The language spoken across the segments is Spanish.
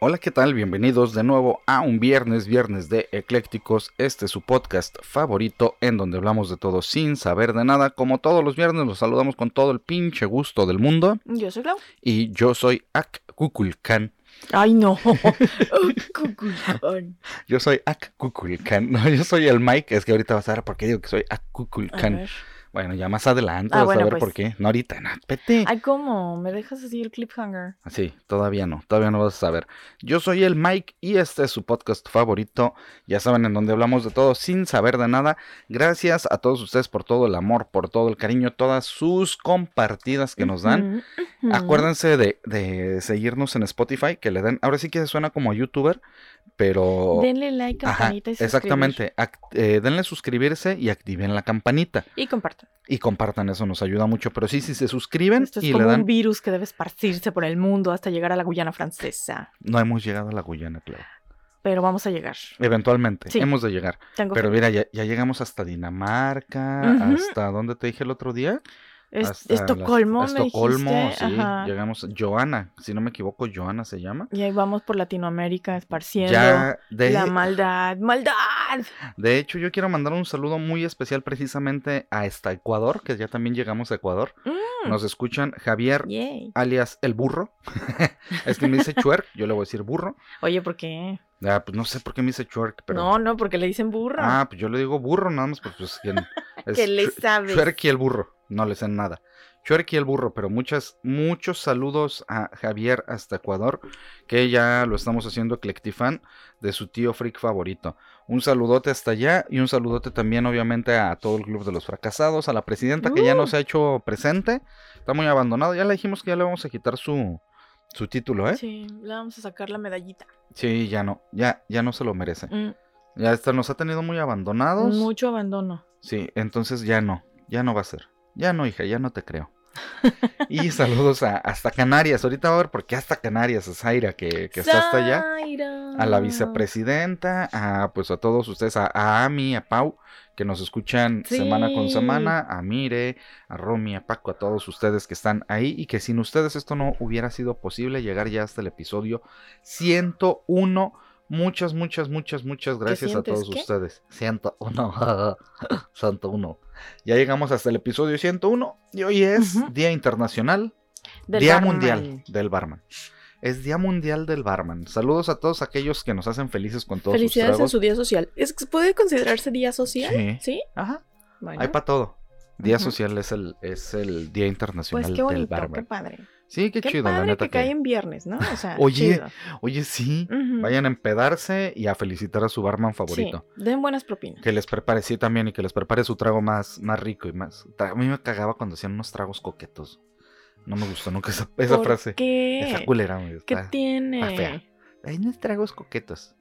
Hola, ¿qué tal? Bienvenidos de nuevo a un viernes, viernes de Eclécticos. Este es su podcast favorito en donde hablamos de todo sin saber de nada. Como todos los viernes, los saludamos con todo el pinche gusto del mundo. Yo soy Clau. Y yo soy Ak Kukulkan. Ay, no. yo soy Ak Kukulkan. No, yo soy el Mike. Es que ahorita vas a ver por qué digo que soy Ak Kukulkan. Bueno, ya más adelante ah, vas a ver pues. por qué. No ahorita, no, vete. Ay, ¿cómo? ¿Me dejas así el cliffhanger? Sí, todavía no, todavía no vas a saber. Yo soy el Mike y este es su podcast favorito. Ya saben en donde hablamos de todo sin saber de nada. Gracias a todos ustedes por todo el amor, por todo el cariño, todas sus compartidas que nos dan. Acuérdense de, de, seguirnos en Spotify, que le den, ahora sí que suena como youtuber, pero... Denle like, campanita y Exactamente, eh, denle suscribirse y activen la campanita. Y compartan. Y compartan, eso nos ayuda mucho. Pero sí, si se suscriben Esto es y como le dan... un virus que debe esparcirse por el mundo hasta llegar a la Guyana francesa. No hemos llegado a la Guyana, claro. Pero vamos a llegar. Eventualmente, hemos de llegar. Tengo Pero mira, ya, ya, llegamos hasta Dinamarca, hasta... ¿Dónde te dije el otro día? Es, Estocolmo, las, Estocolmo, sí, llegamos. Joana, si no me equivoco, Joana se llama. Y ahí vamos por Latinoamérica esparciendo la maldad, maldad. De hecho, yo quiero mandar un saludo muy especial precisamente a esta Ecuador, que ya también llegamos a Ecuador. Mm. Nos escuchan Javier, alias el burro. es que me dice chuer, yo le voy a decir burro. Oye, ¿por qué? Ah, pues no sé por qué me dice chuerk, pero... No, no, porque le dicen burro. Ah, pues yo le digo burro nada más, porque pues... Es que le sabes. Chuerky el burro, no le sé nada. Chuerky el burro, pero muchas, muchos saludos a Javier hasta Ecuador, que ya lo estamos haciendo Eclectifan de su tío freak favorito. Un saludote hasta allá y un saludote también obviamente a todo el Club de los Fracasados, a la presidenta que ya no Uh. se ha hecho presente, está muy abandonado, ya le dijimos que ya le vamos a quitar su, su título, ¿eh? Sí, le vamos a sacar la medallita. Sí, ya no, ya, ya no se lo merece. Mm, Ya está, nos ha tenido muy abandonados. Mucho abandono. Sí, entonces ya no, ya no va a ser. Ya no, hija, ya no te creo. y saludos a, hasta Canarias. Ahorita va a ver por qué hasta Canarias, a Zaira, que, que está hasta allá. A la vicepresidenta, a pues a todos ustedes, a, a Ami, a Pau, que nos escuchan Sí. semana con semana, a Mire, a Romy, a Paco, a todos ustedes que están ahí y que sin ustedes esto no hubiera sido posible llegar ya hasta el episodio 101. Muchas, muchas, muchas, muchas gracias a todos ¿Qué? ustedes. 101. 101. Ya llegamos hasta el episodio 101 y hoy es. Día Internacional, Del Día barman. Mundial del Barman. Es Día Mundial del Barman. Saludos a todos aquellos que nos hacen felices con todos sus Felicidades en su día social. ¿Es, ¿Puede considerarse día social? Sí. ¿Sí? Ajá, Bueno. hay para todo. Día social es el, es el Día Internacional Pues qué del bonito, qué Barman. padre. Sí, qué, Qué chido, la padre neta. que que- cae en viernes, ¿no? O sea, Oye, chido. Oye, sí. Vayan a empedarse y a felicitar a su barman favorito. Sí, den buenas propinas. Que les prepare, sí, también, y que les prepare su trago más, más rico y más. A mí me cagaba cuando hacían unos tragos coquetos. No me gustó nunca esa, esa ¿Por frase. ¿Qué? Esa culera, güey, ¿Qué está- tiene? está fea. Hay unos tragos coquetos.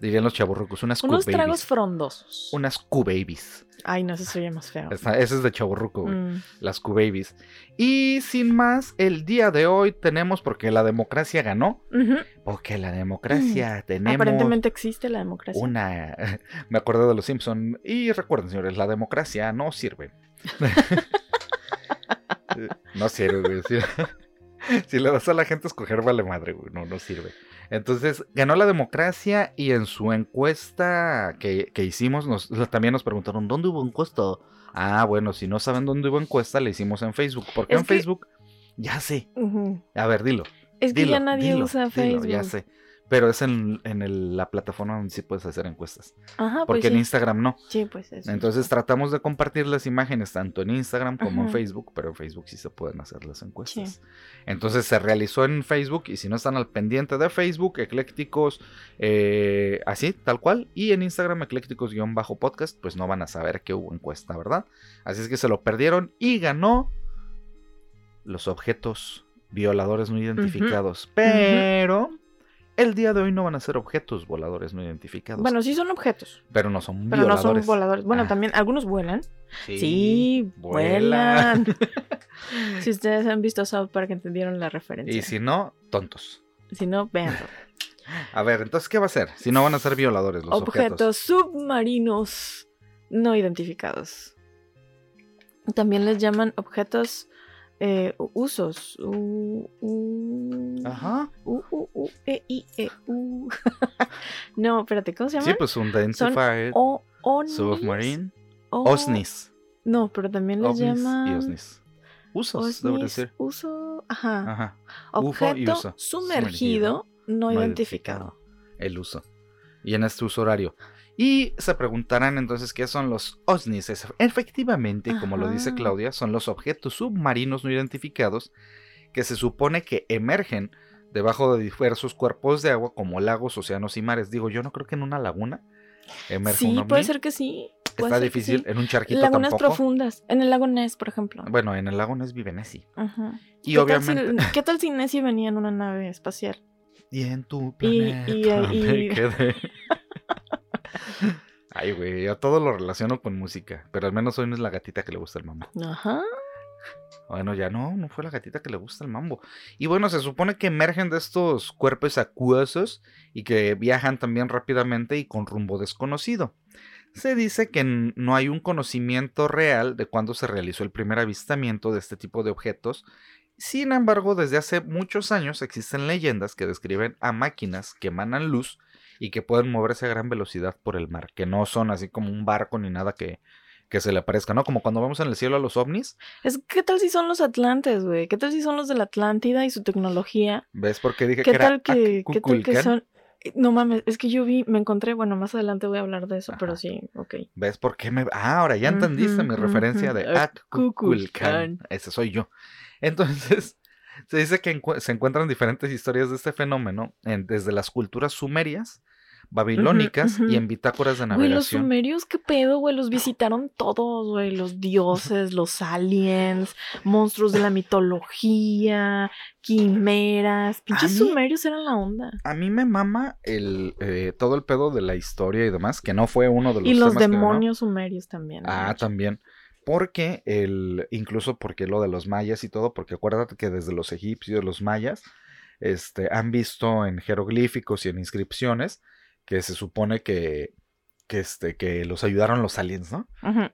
Dirían los chaburrucos, unas Unos tragos frondosos. Unas Q-babies. Ay, no, eso se oye más feo. Esa- Ese es de chaburruco, güey. Mm. Las Q-babies. Y sin más, el día de hoy tenemos, porque la democracia ganó. Porque la democracia tenemos. Aparentemente existe la democracia. Una. Me acuerdo de los Simpson. Y recuerden, señores, la democracia no sirve. no sirve, güey. Si, si le das a la gente a escoger, vale madre, güey. No, no sirve. Entonces, ganó la democracia y en su encuesta que, que hicimos, nos, también nos preguntaron, ¿dónde hubo encuesta? Ah, bueno, si no saben dónde hubo encuesta, la hicimos en Facebook. ¿Por qué Es en que- Facebook? Ya sé. A ver, dilo. Es que Dilo, ya nadie dilo, usa dilo, Facebook. ya sé. Pero es en, en el- la plataforma donde sí puedes hacer encuestas. Ajá, Porque pues en sí. Instagram no. Sí, pues eso. Entonces tratamos de compartir las imágenes tanto en Instagram como en. Facebook, pero en Facebook sí se pueden hacer las encuestas. Entonces se realizó en Facebook y si no están al pendiente de Facebook, eclécticos, eh, así, tal cual, y en Instagram, eclécticos-podcast, pues no van a saber que hubo encuesta, ¿verdad? Así es que se lo perdieron y ganó los objetos violadores no identificados. Pero el día de hoy no van a ser objetos voladores no identificados. Bueno, sí son objetos. pero no son Pero no violadores. son voladores. Bueno, Ah, también algunos vuelan. Sí, Sí, vuelan. si ustedes han visto South Park entendieron la referencia. y si no, tontos. Si no, véanlo. A ver, entonces, ¿qué va a ser? Si no van a ser violadores los objetos. objetos submarinos no identificados. También les llaman objetos eh, usos. U, u- Ajá. u, u, u, e, i, e, u. no, espérate, ¿cómo se llama? Sí, pues un identifier, O, onis, submarine, o- OSNIs. No, pero también les OVNIs y llaman OSNIs. Usos, OSNIs, decir. uso, ajá, Ajá. UFO y objeto uso. sumergido no, no identificado. El uso. Y en este uso horario. Y se preguntarán entonces qué son los OSNIs. Efectivamente, como lo dice. Claudia, son los objetos submarinos no identificados que se supone que emergen debajo de diversos cuerpos de agua como lagos, océanos y mares. Digo, yo no creo que en una laguna emerja Sí, un ovni. puede ser que sí. Está difícil. sí. En un charquito Lagunas tampoco. profundas. En el lago Ness, por ejemplo. Bueno, en el lago Ness vive Nessie. Ajá. Y ¿Qué tal si- obviamente. ¿Qué tal si Nessie venía en una nave espacial? Y en tu Y- planeta y- y- me quedé. Ay, güey, yo todo lo relaciono con música. Pero al menos hoy no es la gatita que le gusta el mambo. Ajá. Bueno, ya no, no fue la gatita que le gusta el mambo. Y bueno, se supone que emergen de estos cuerpos acuosos y que viajan también rápidamente y con rumbo desconocido. Se dice que no hay un conocimiento real de cuándo se realizó el primer avistamiento de este tipo de objetos. Sin embargo, desde hace muchos años existen leyendas que describen a máquinas que emanan luz y que pueden moverse a gran velocidad por el mar, que no son así como un barco ni nada que, que se le aparezca, ¿no? Como cuando vemos en el cielo a los ovnis, Es, ¿Qué tal si son los Atlantes, güey? ¿Qué tal si son los de la Atlántida y su tecnología? ¿Ves por qué dije ¿Qué que era tal que, qué tal que son? No mames, es que yo vi, me encontré, bueno, más adelante voy a hablar de eso, pero sí, ok. ¿Ves por qué me.? Ah, ahora ya entendiste mi referencia de. Accuculcán. Ese soy yo. Entonces, se dice que encu- se encuentran diferentes historias de este fenómeno en- desde las culturas sumerias, babilónicas y en bitácoras de Güey, los navegación. sumerios, qué pedo, güey, los visitaron todos, güey, los dioses, los aliens, monstruos de la mitología, quimeras, pinches mí- sumerios eran la onda. A mí me mama el, eh, todo el pedo de la historia y demás, que no fue uno de los Y los temas que ganó. demonios sumerios también. Ah, también. Porque el, incluso porque lo de los mayas y todo, porque acuérdate que desde los egipcios, los mayas, este, han visto en jeroglíficos y en inscripciones que se supone que, que, este, que los ayudaron los aliens, ¿no?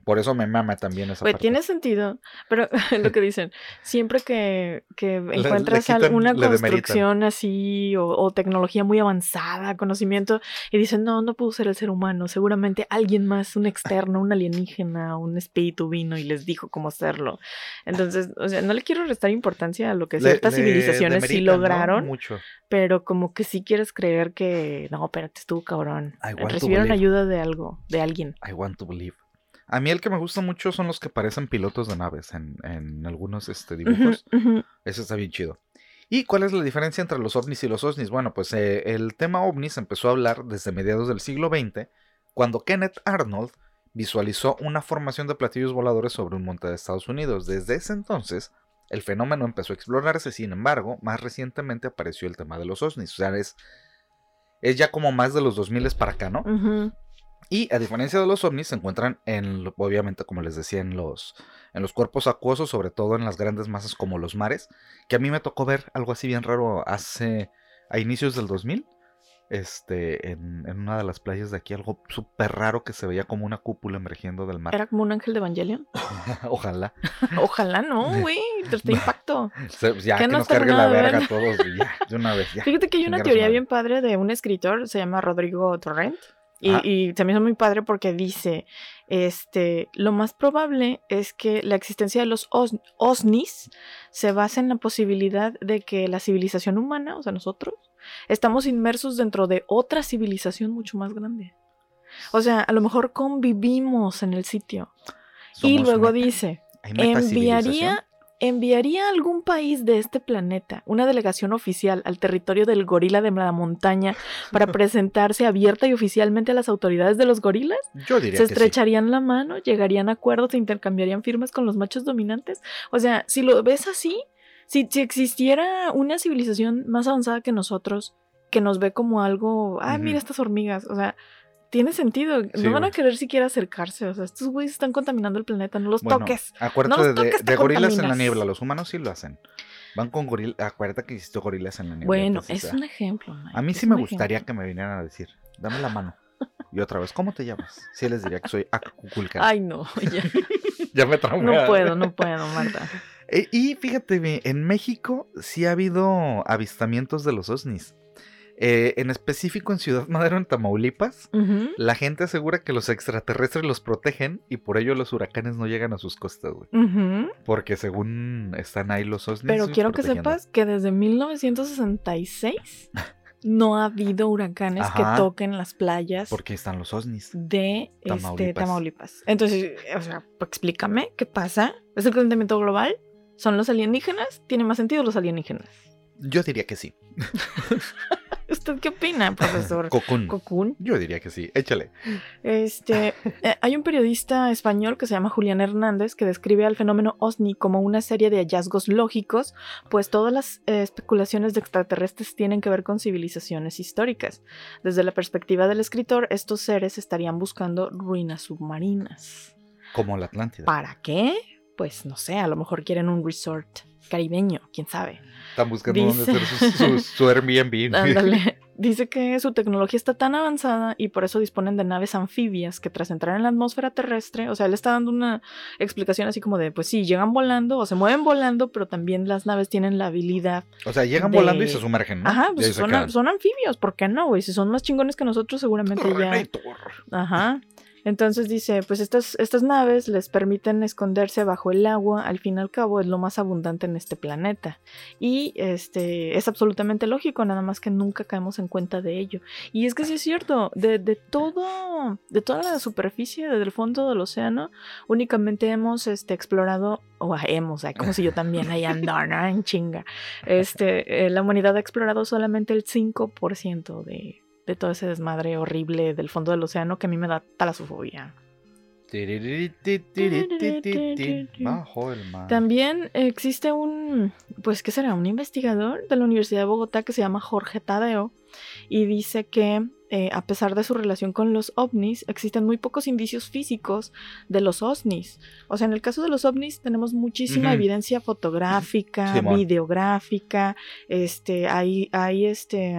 Por eso me mama también esa parte. tiene sentido, pero lo que dicen, siempre que, que le encuentras quitan- alguna le demeritan. construcción así o, o tecnología muy avanzada, conocimiento, y dicen, no, no pudo ser el ser humano, seguramente alguien más, un externo, un alienígena, un espíritu vino y les dijo cómo hacerlo. Entonces, o sea, no le quiero restar importancia a lo que ciertas le civilizaciones sí lograron, Mucho. pero como que sí quieres creer que, no, espérate, estuvo cabrón. To Recibieron ayuda de algo, de alguien. I want to believe. A mí el que me gusta mucho son los que parecen pilotos de naves en, en algunos este, dibujos. Ujú. Eso está bien chido. ¿Y cuál es la diferencia entre los ovnis y los osnis? Bueno, pues eh, el tema ovnis empezó a hablar desde mediados del siglo XX, cuando Kenneth Arnold visualizó una formación de platillos voladores sobre un monte de Estados Unidos. Desde ese entonces, el fenómeno empezó a explorarse, sin embargo, más recientemente apareció el tema de los osnis. O sea, es, es ya como más de los 2000 para acá, ¿no? Ujú. Y a diferencia de los ovnis, se encuentran en, obviamente, como les decía, en los, en los cuerpos acuosos, sobre todo en las grandes masas como los mares, que a mí me tocó ver algo así bien raro hace, a inicios del 2000, este, en, en una de las playas de aquí, algo súper raro que se veía como una cúpula emergiendo del mar. Era como un ángel de Evangelion. Ojalá. Ojalá no, güey. Te impacto. Se- ya Que que no nos cargue la verga a todos, ya, de una vez, ya. Fíjate que hay una teoría bien padre de un escritor, se llama Rodrigo Torrent. Y, Ajá. y se me hizo muy padre porque dice, este, lo más probable es que la existencia de los os- OSNIs se basa en la posibilidad de que la civilización humana, o sea, nosotros, estamos inmersos dentro de otra civilización mucho más grande. O sea, a lo mejor convivimos en el sitio. y luego dice, enviaría, enviaría a algún país de este planeta una delegación oficial al territorio del gorila de la montaña para presentarse abierta y oficialmente a las autoridades de los gorilas. Yo diría Se que sí. estrecharían la mano, llegarían a acuerdos, se intercambiarían firmas con los machos dominantes. O sea, si lo ves así, si, si existiera una civilización más avanzada que nosotros que nos ve como algo, ah, mira estas hormigas, o sea, tiene sentido, Sí, no van a querer siquiera acercarse, o sea, estos güeyes están contaminando el planeta, no los Bueno, toques. Acuérdate No los de, toques, te de gorilas en la niebla. Los humanos sí lo hacen. Van con gorilas. Acuérdate que hiciste gorilas en la niebla. Bueno, entonces, es ah, un ejemplo. Mike, A mí sí me gustaría ejemplo. que me vinieran a decir, dame la mano. Y otra vez, ¿cómo te llamas? Sí les diría que soy Acuculca. Ay, no, ya, ya me traumé. no puedo, no puedo, Marta. Eh, y fíjate, en México sí ha habido avistamientos de los OSNIs. Eh, en específico en Ciudad Madero, en Tamaulipas, la gente asegura que los extraterrestres los protegen y por ello los huracanes no llegan a sus costas, güey. Porque según están ahí los OSNIs. Pero quiero que sepas que desde 1966 no ha habido huracanes Ajá. que toquen las playas Porque están los OSNIs. de este, Tamaulipas. Tamaulipas. Entonces, o sea, pues, explícame qué pasa. ¿Es el calentamiento global? ¿Son los alienígenas? ¿Tiene más sentido los alienígenas? Yo diría que sí. ¿Usted qué opina, profesor. Cocoon? Yo diría que sí. Échale. Este, eh, hay un periodista español que se llama Julián Hernández que describe al fenómeno OSNI como una serie de hallazgos lógicos, pues todas las eh, especulaciones de extraterrestres tienen que ver con civilizaciones históricas. Desde la perspectiva del escritor, estos seres estarían buscando ruinas submarinas. Como la Atlántida. ¿Para qué? Pues no sé, a lo mejor quieren un resort caribeño, quién sabe. Están buscando dónde hacer su, su, su Airbnb. Ándale. Dice que su tecnología está tan avanzada y por eso disponen de naves anfibias que tras entrar en la atmósfera terrestre, o sea, él está dando una explicación así como de, pues sí, llegan volando o se mueven volando, pero también las naves tienen la habilidad. O sea, llegan de- volando y se sumergen, ¿no? Ajá, pues son, son anfibios, ¿por qué no, güey? Si son más chingones que nosotros, seguramente ya... Ajá. Entonces dice, pues estas, estas naves les permiten esconderse bajo el agua, al fin y al cabo es lo más abundante en este planeta. Y este es absolutamente lógico, nada más que nunca caemos en cuenta de ello. Y es que sí es cierto, de, de todo, de toda la superficie, desde el fondo del océano, únicamente hemos este, explorado, o hemos, como si yo también ¿no? En chinga. Este, eh, la humanidad ha explorado solamente el 5% de, de todo ese desmadre horrible del fondo del océano que a mí me da talasofobia. Bajo el mar. También existe un, pues, ¿qué será? Un investigador de la Universidad de Bogotá que se llama Jorge Tadeo y dice que eh, a pesar de su relación con los ovnis, existen muy pocos indicios físicos de los ovnis. O sea, en el caso de los ovnis tenemos muchísima evidencia fotográfica, videográfica, este, hay, hay este,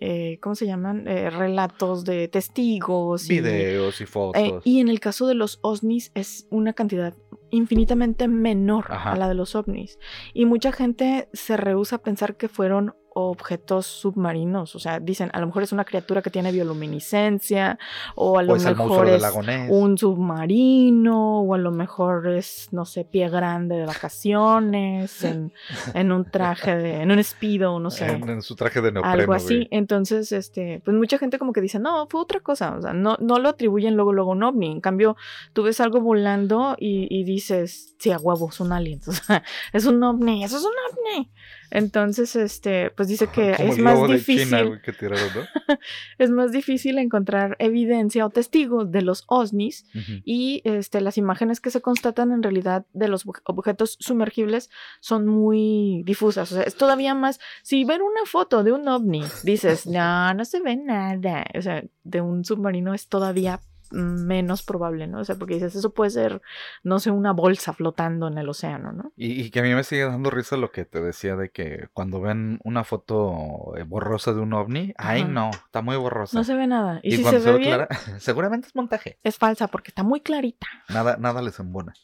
eh, ¿cómo se llaman? Eh, relatos de testigos. y- Videos y eh, fotos. y en el caso de los ovnis es una cantidad infinitamente menor Ajá. a la de los ovnis. Y mucha gente se rehúsa a pensar que fueron objetos submarinos. O sea, dicen, a lo mejor es una criatura que tiene bioluminiscencia, o a lo o es el mejor es un submarino, o a lo mejor es, no sé, pie grande de vacaciones, en, en un traje de, en un espido, no sé En, en su traje de neopreno, algo así. güey. Entonces, este, pues mucha gente como que dice, no, fue otra cosa. O sea, no, no lo atribuyen luego, luego a un ovni. En cambio, tú ves algo volando y, y dices, sí, a huevo, son aliens. O sea, es un ovni, eso es un ovni. Entonces, este, pues dice que Como es el más difícil, China, güey, que tiraron, ¿no? es más difícil encontrar evidencia o testigos de los ovnis Ujú. y este, las imágenes que se constatan en realidad de los obje- objetos sumergibles son muy difusas. O sea, es todavía más. Si ven una foto de un ovni, dices, no, no se ve nada. O sea, de un submarino es todavía menos probable, ¿no? O sea, porque dices, eso puede ser, no sé, una bolsa flotando en el océano, ¿no? Y, y que a mí me sigue dando risa lo que te decía de que cuando ven una foto eh, borrosa de un ovni, ay no, está muy borrosa. No se ve nada. Y, si se ve bien, clara, seguramente es montaje. es falsa porque está muy clarita. Nada, nada les embona.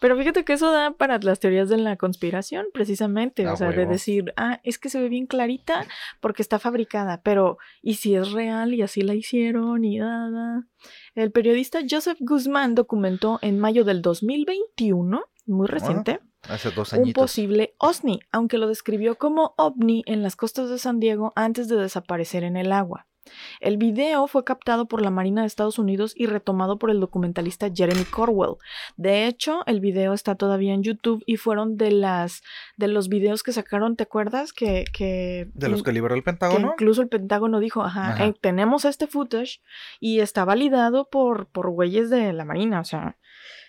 Pero fíjate que eso da para las teorías de la conspiración, precisamente. O sea, de decir, ah, es que se ve bien clarita porque está fabricada. Pero, ¿y si es real y así la hicieron y nada? El periodista Joseph Guzmán documentó en mayo del 2021, muy reciente, Hace dos un posible OSNI, aunque lo describió como ovni en las costas de San Diego antes de desaparecer en el agua. El video fue captado por la Marina de Estados Unidos y retomado por el documentalista Jeremy Corwell. De hecho, el video está todavía en YouTube y fueron de las de los videos que sacaron, ¿te acuerdas? Que, que De los que liberó el que Pentágono. incluso el Pentágono dijo, ajá, Ajá. eh, tenemos este footage y está validado por, por güeyes de la Marina, o sea,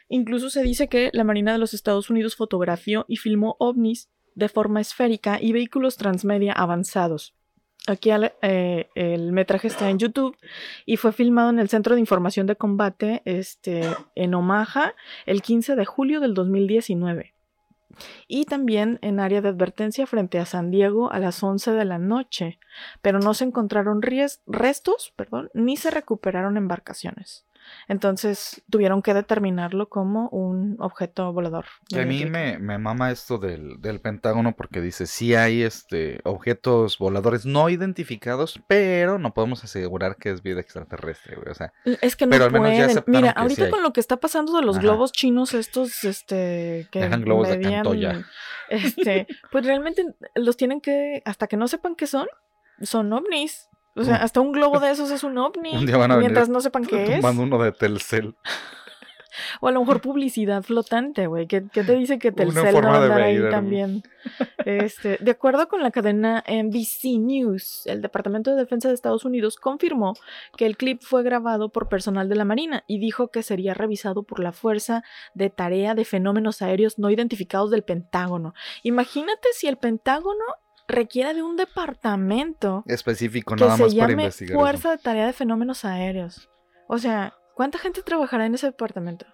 incluso se dice que la Marina de los Estados Unidos fotografió y filmó ovnis de forma esférica y vehículos transmedia avanzados. Aquí eh, el metraje está en YouTube y fue filmado en el Centro de Información de Combate este, en Omaha el 15 de julio del 2019. Y también en área de advertencia frente a San Diego a las 11 de la noche, pero no se encontraron restos perdón, ni se recuperaron embarcaciones. Entonces tuvieron que determinarlo como un objeto volador. a mí me, mama esto del, Pentágono porque dice, sí hay este, objetos voladores no identificados, pero no podemos asegurar que es vida extraterrestre, O sea, es que no pero pueden. Mira, ahorita con lo que está pasando de los globos chinos estos, este, que Dejan globos de Este, pues realmente los tienen que, hasta que no sepan qué son, son ovnis. O sea, hasta un globo de esos es un ovni. mientras no sepan qué es. uno de Telcel. O a lo mejor publicidad flotante, güey. ¿Qué, te dice que Telcel no va ahí también? Este, de acuerdo con la cadena NBC News, el Departamento de Defensa de Estados Unidos confirmó que el clip fue grabado por personal de la Marina y dijo que sería revisado por la Fuerza de Tarea de Fenómenos Aéreos No Identificados del Pentágono. Imagínate si el Pentágono requiere de un departamento específico nada más para investigar. Fuerza de Tarea de Fenómenos Aéreos. O sea, ¿cuánta gente trabajará en ese departamento?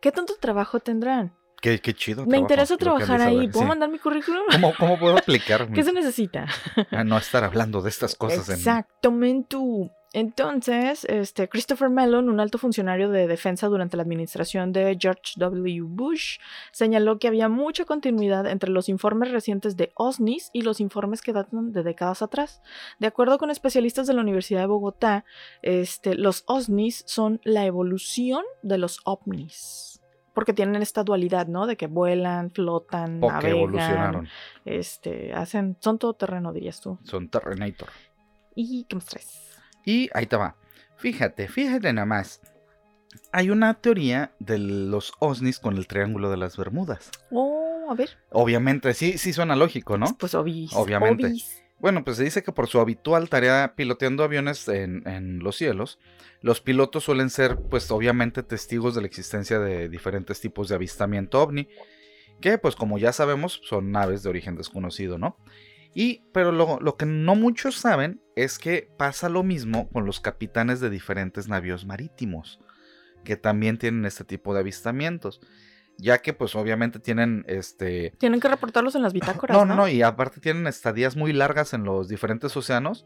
¿Qué tanto trabajo tendrán? Qué, qué chido. Me interesa trabajar ahí. ¿Puedo mandar mi currículum? ¿Cómo, ¿Cómo, puedo aplicar? ¿Qué se necesita? A no estar hablando de estas cosas. Exactamente. Entonces, este, Christopher Mellon, un alto funcionario de defensa durante la administración de George W. Bush, señaló que había mucha continuidad entre los informes recientes de OSNIs y los informes que datan de décadas atrás. De acuerdo con especialistas de la Universidad de Bogotá, este, los OSNIs son la evolución de los OVNIs porque tienen esta dualidad, ¿no? De que vuelan, flotan, navegan, evolucionaron. Este, hacen, son todo terreno, dirías tú. Son terrenator. ¿Y qué más traes? Y ahí te va. Fíjate, fíjate nada más. Hay una teoría de los OSNIs con el Triángulo de las Bermudas. Oh, a ver. Obviamente, sí, sí suena lógico, ¿no? Pues obis. Obviamente. Bueno, pues se dice que por su habitual tarea piloteando aviones en, en, los cielos, los pilotos suelen ser, pues obviamente, testigos de la existencia de diferentes tipos de avistamiento ovni, que pues como ya sabemos son naves de origen desconocido, ¿no? Y, pero lo, que no muchos saben es que pasa lo mismo con los capitanes de diferentes navíos marítimos, que también tienen este tipo de avistamientos. Ya que, pues, obviamente tienen este. Tienen que reportarlos en las bitácoras. No, no, no, y aparte tienen estadías muy largas en los diferentes océanos.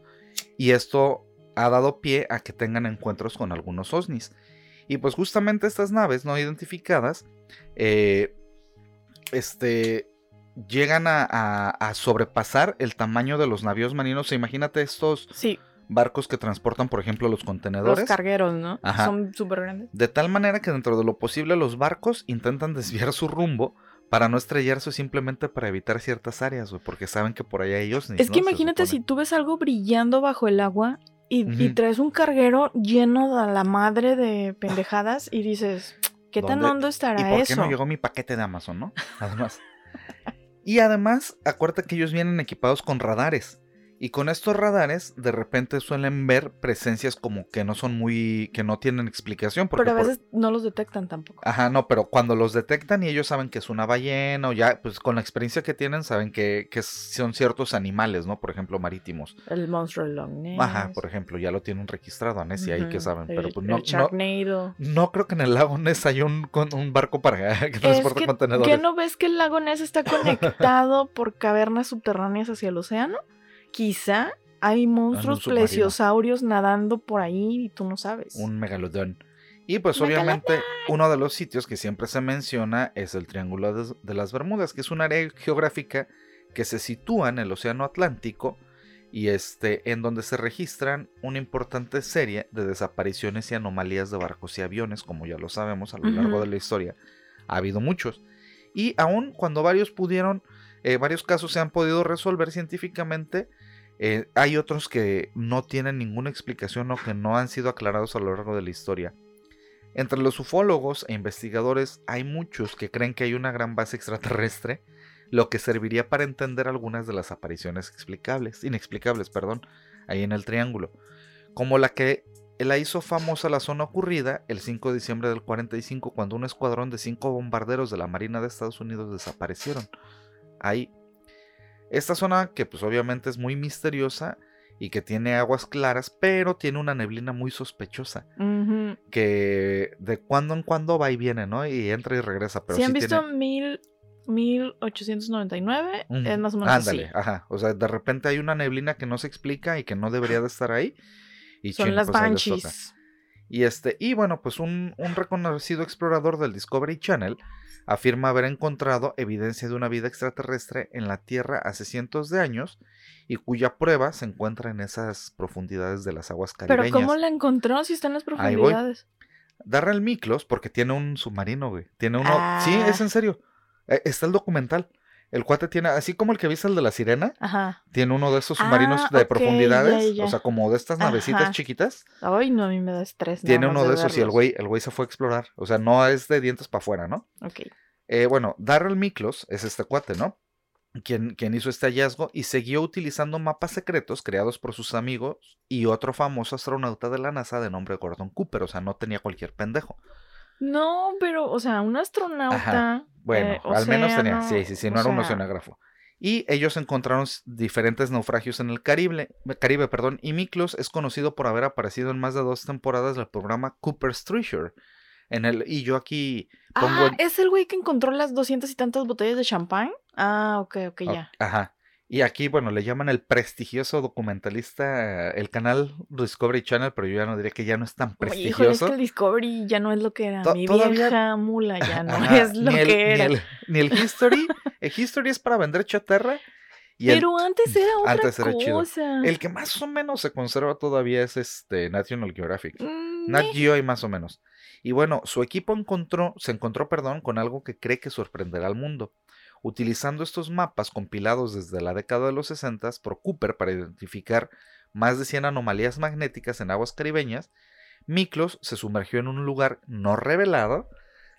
Y esto ha dado pie a que tengan encuentros con algunos OSNIs. Y pues justamente estas naves no identificadas, eh, este, llegan a, sobrepasar el tamaño de los navíos marinos. imagínate estos barcos que transportan, por ejemplo, los contenedores. Los cargueros, ¿no? Son súper grandes. De tal manera que dentro de lo posible los barcos intentan desviar su rumbo para no estrellarse simplemente para evitar ciertas áreas, porque saben que por allá ellos... Es que imagínate si tú ves algo brillando bajo el agua y, traes un carguero lleno de la madre de pendejadas y dices, ¿qué tan hondo estará ¿Y por qué no llegó mi paquete de Amazon, no? Además. Y además, acuérdate que ellos vienen equipados con radares. Y con estos radares, de repente suelen ver presencias como que no son muy. que no tienen explicación. pero a veces no los detectan tampoco. Ajá, no, pero cuando los detectan y ellos saben que es una ballena o ya, pues con la experiencia que tienen, saben que, son ciertos animales, ¿no? Por ejemplo, marítimos. El monstruo Ness. Ajá, por ejemplo, ya lo tienen registrado a Ness y ahí que saben. pero pues no. El no, creo que en el lago Ness haya un, un barco para que transporte contenedores. ¿Qué no ves que el lago Ness está conectado por cavernas subterráneas hacia el océano? Quizá hay monstruos plesiosaurios nadando por ahí y tú no sabes. Un megalodón. Y pues obviamente uno de los sitios que siempre se menciona es el Triángulo de, las Bermudas, que es un área geográfica que se sitúa en el Océano Atlántico y este en donde se registran una importante serie de desapariciones y anomalías de barcos y aviones, como ya lo sabemos a lo largo de la historia. Ha habido muchos. Y aun cuando varios pudieron, eh, varios casos se han podido resolver científicamente, eh, hay otros que no tienen ninguna explicación o que no han sido aclarados a lo largo de la historia. Entre los ufólogos e investigadores hay muchos que creen que hay una gran base extraterrestre, lo que serviría para entender algunas de las apariciones explicables, inexplicables, perdón, ahí en el triángulo, como la que la hizo famosa la zona ocurrida el 5 de diciembre del 45 cuando un escuadrón de cinco bombarderos de la Marina de Estados Unidos desaparecieron. Ahí esta zona que pues obviamente es muy misteriosa y que tiene aguas claras, pero tiene una neblina muy sospechosa, que de cuando en cuando va y viene, ¿no? Y entra y regresa, pero si sí han visto tiene... mil, 1899, Ujú. es más o menos Ándale, así. ajá. O sea, de repente hay una neblina que no se explica y que no debería de estar ahí. Y Son chin, las pues. Banshees. Y este, y bueno, pues un, un reconocido explorador del Discovery Channel afirma haber encontrado evidencia de una vida extraterrestre en la Tierra hace cientos de años y cuya prueba se encuentra en esas profundidades de las aguas Pero caribeñas. ¿cómo la encontró si está en las profundidades? Darrell Miklos, porque tiene un submarino, güey. Tiene uno. Sí, Ah. es en serio. Eh, Está el documental. El cuate tiene, así como el que viste el de la sirena, Ajá. tiene uno de esos submarinos Ah, de profundidades, ya, ya. o sea, como de estas navecitas Ajá. chiquitas. Ay, no, a mí me da estrés. Tiene uno de esos y el güey, el güey se fue a explorar. O sea, no es de dientes para afuera, ¿no? Ok. Eh, bueno, Darrell Miklos es este cuate, ¿no? Quien, quien hizo este hallazgo y siguió utilizando mapas secretos creados por sus amigos y otro famoso astronauta de la NASA de nombre Gordon Cooper. O sea, no tenía cualquier pendejo. No, pero, o sea, un astronauta. Bueno, eh, al menos tenía. Sí, sí, sí, no era un oceanógrafo. Y ellos encontraron diferentes naufragios en el Caribe, Caribe perdón, y Miklos es conocido por haber aparecido en más de dos temporadas del programa Cooper's Treasure. En el, y yo aquí pongo Ah, ¿es el güey que encontró las doscientas y tantas botellas de champán? Ah, ok, ok, ya. Ajá. Y aquí, bueno, le llaman el prestigioso documentalista, el canal Discovery Channel, pero yo ya no diría que ya no es tan Oye, híjole, es prestigioso. que el Discovery ya no es lo que era. To- Mi todavía- vieja mula ya no Ajá, es lo el- que ni era. el- Ni el, History. El History es para vender chatarra. Y el- Pero antes era otra antes era chido. cosa. el, que más o menos se conserva todavía es este National Geographic. Mm, Nat meh. Geo hay más o menos. Y bueno, su equipo encontró, se encontró perdón, con algo que cree que sorprenderá al mundo. Utilizando estos mapas compilados desde la década de los 60 por Cooper para identificar más de 100 anomalías magnéticas en aguas caribeñas, Miklos se sumergió en un lugar no revelado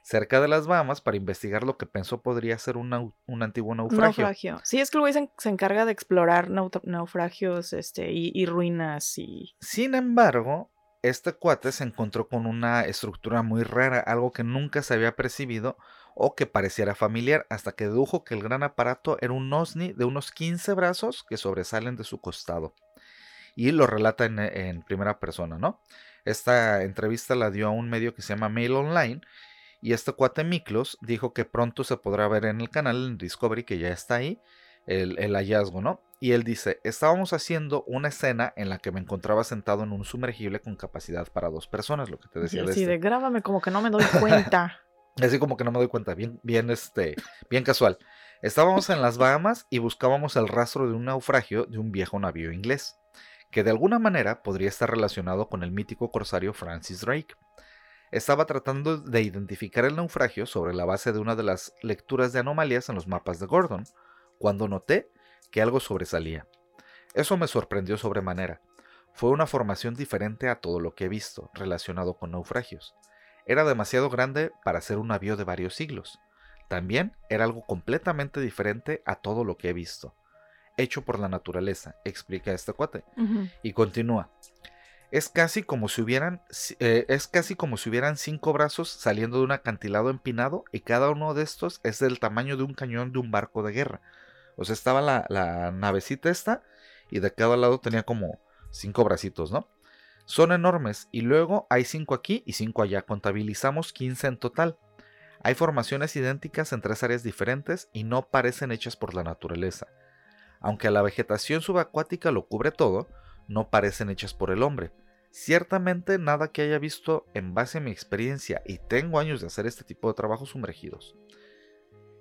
cerca de las Bahamas para investigar lo que pensó podría ser un, nau- un antiguo naufragio. Naufragio. Sí, es que el güey se, se encarga de explorar nau- naufragios este, y, y ruinas y... Sin embargo, este cuate se encontró con una estructura muy rara, algo que nunca se había percibido o que pareciera familiar, hasta que dedujo que el gran aparato era un OSNI de unos 15 brazos que sobresalen de su costado. Y lo relata en, en primera persona, ¿no? Esta entrevista la dio a un medio que se llama Mail Online. Y este cuate Miklos dijo que pronto se podrá ver en el canal en Discovery, que ya está ahí, el, el hallazgo, ¿no? Y él dice, estábamos haciendo una escena en la que me encontraba sentado en un sumergible con capacidad para dos personas, lo que te decía de Así este. de grábame como que no me doy cuenta. Así como que no me doy cuenta, bien, bien, este, bien casual. Estábamos en las Bahamas y buscábamos el rastro de un naufragio de un viejo navío inglés, que de alguna manera podría estar relacionado con el mítico corsario Francis Drake. Estaba tratando de identificar el naufragio sobre la base de una de las lecturas de anomalías en los mapas de Gordon, cuando noté que algo sobresalía. Eso me sorprendió sobremanera. Fue una formación diferente a todo lo que he visto relacionado con naufragios. Era demasiado grande para ser un navío de varios siglos. También era algo completamente diferente a todo lo que he visto. Hecho por la naturaleza, explica este cuate. Y continúa. Es casi como si hubieran eh, es casi como si hubieran cinco brazos saliendo de un acantilado empinado y cada uno de estos es del tamaño de un cañón de un barco de guerra. O sea, estaba la, la navecita esta y de cada lado tenía como cinco bracitos, ¿no? Son enormes y luego hay cinco aquí y cinco allá. Contabilizamos 15 en total. Hay formaciones idénticas en tres áreas diferentes y no parecen hechas por la naturaleza. Aunque la vegetación subacuática lo cubre todo, no parecen hechas por el hombre. Ciertamente nada que haya visto en base a mi experiencia y tengo años de hacer este tipo de trabajos sumergidos.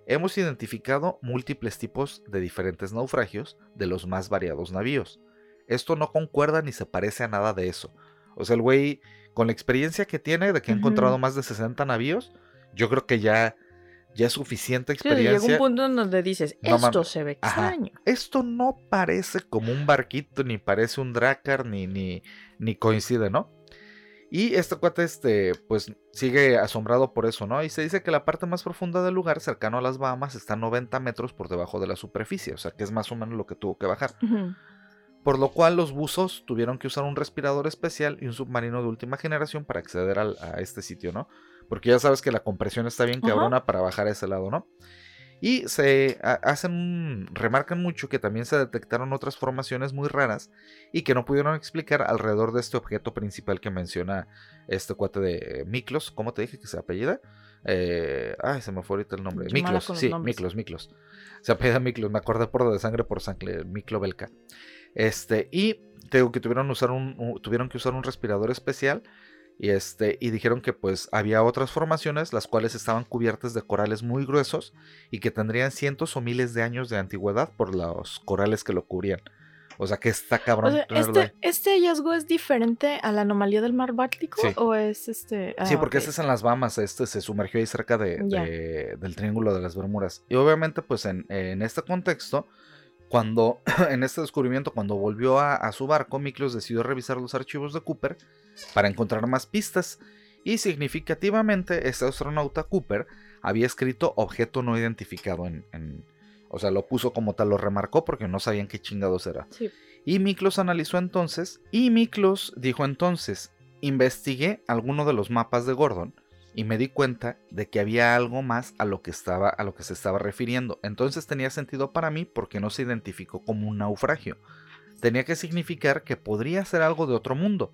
Hemos identificado múltiples tipos de diferentes naufragios de los más variados navíos. Esto no concuerda ni se parece a nada de eso. O sea, el güey, con la experiencia que tiene de que ha encontrado más de 60 navíos, yo creo que ya, ya es suficiente Sí, llega experiencia. un punto en donde dices, No esto se ve Ajá. extraño. Esto no parece como un barquito, ni parece un dracar, ni, ni, ni coincide, ¿no? Y este cuate, este, pues sigue asombrado por eso, ¿no? Y se dice que la parte más profunda del lugar, cercano a las Bahamas, está 90 metros por debajo de la superficie, o sea que es más o menos lo que tuvo que bajar. Ujú. Por lo cual los buzos tuvieron que usar un respirador especial y un submarino de última generación para acceder al- a este sitio, ¿no? Porque ya sabes que la compresión está bien cabrona para bajar a ese lado, ¿no? Y se hacen remarcan mucho que también se detectaron otras formaciones muy raras y que no pudieron explicar alrededor de este objeto principal que menciona este cuate de Miklos. ¿Cómo te dije que se apellida? Eh, ay, se me fue ahorita el nombre. Miklos, sí, Miklos, Miklos. Se apellida Miklos, me acordé por de sangre por sangre, Miklo Belka. Este, y tengo que tuvieron, usar un, tuvieron que usar un respirador especial y, este, y dijeron que pues había otras formaciones las cuales estaban cubiertas de corales muy gruesos y que tendrían cientos o miles de años de antigüedad por los corales que lo cubrían. O sea que está cabrón. este, ¿Este hallazgo es diferente a la anomalía del mar Báltico? ¿O es este.? sí, ah, porque este es en las Bahamas, este se sumergió ahí cerca de, del Triángulo de las Bermudas. Y obviamente, pues en, en este contexto, cuando en este descubrimiento, cuando volvió a, su barco, Miklos decidió revisar los archivos de Cooper para encontrar más pistas. Y significativamente, este astronauta Cooper había escrito objeto no identificado en, o sea, lo puso como tal, lo remarcó porque no sabían qué chingados era. Y Miklos analizó entonces, y Miklos dijo entonces, investigué alguno de los mapas de Gordon y me di cuenta de que había algo más a lo que estaba a lo que se estaba refiriendo. Entonces tenía sentido para mí porque no se identificó como un naufragio. Tenía que significar que podría ser algo de otro mundo.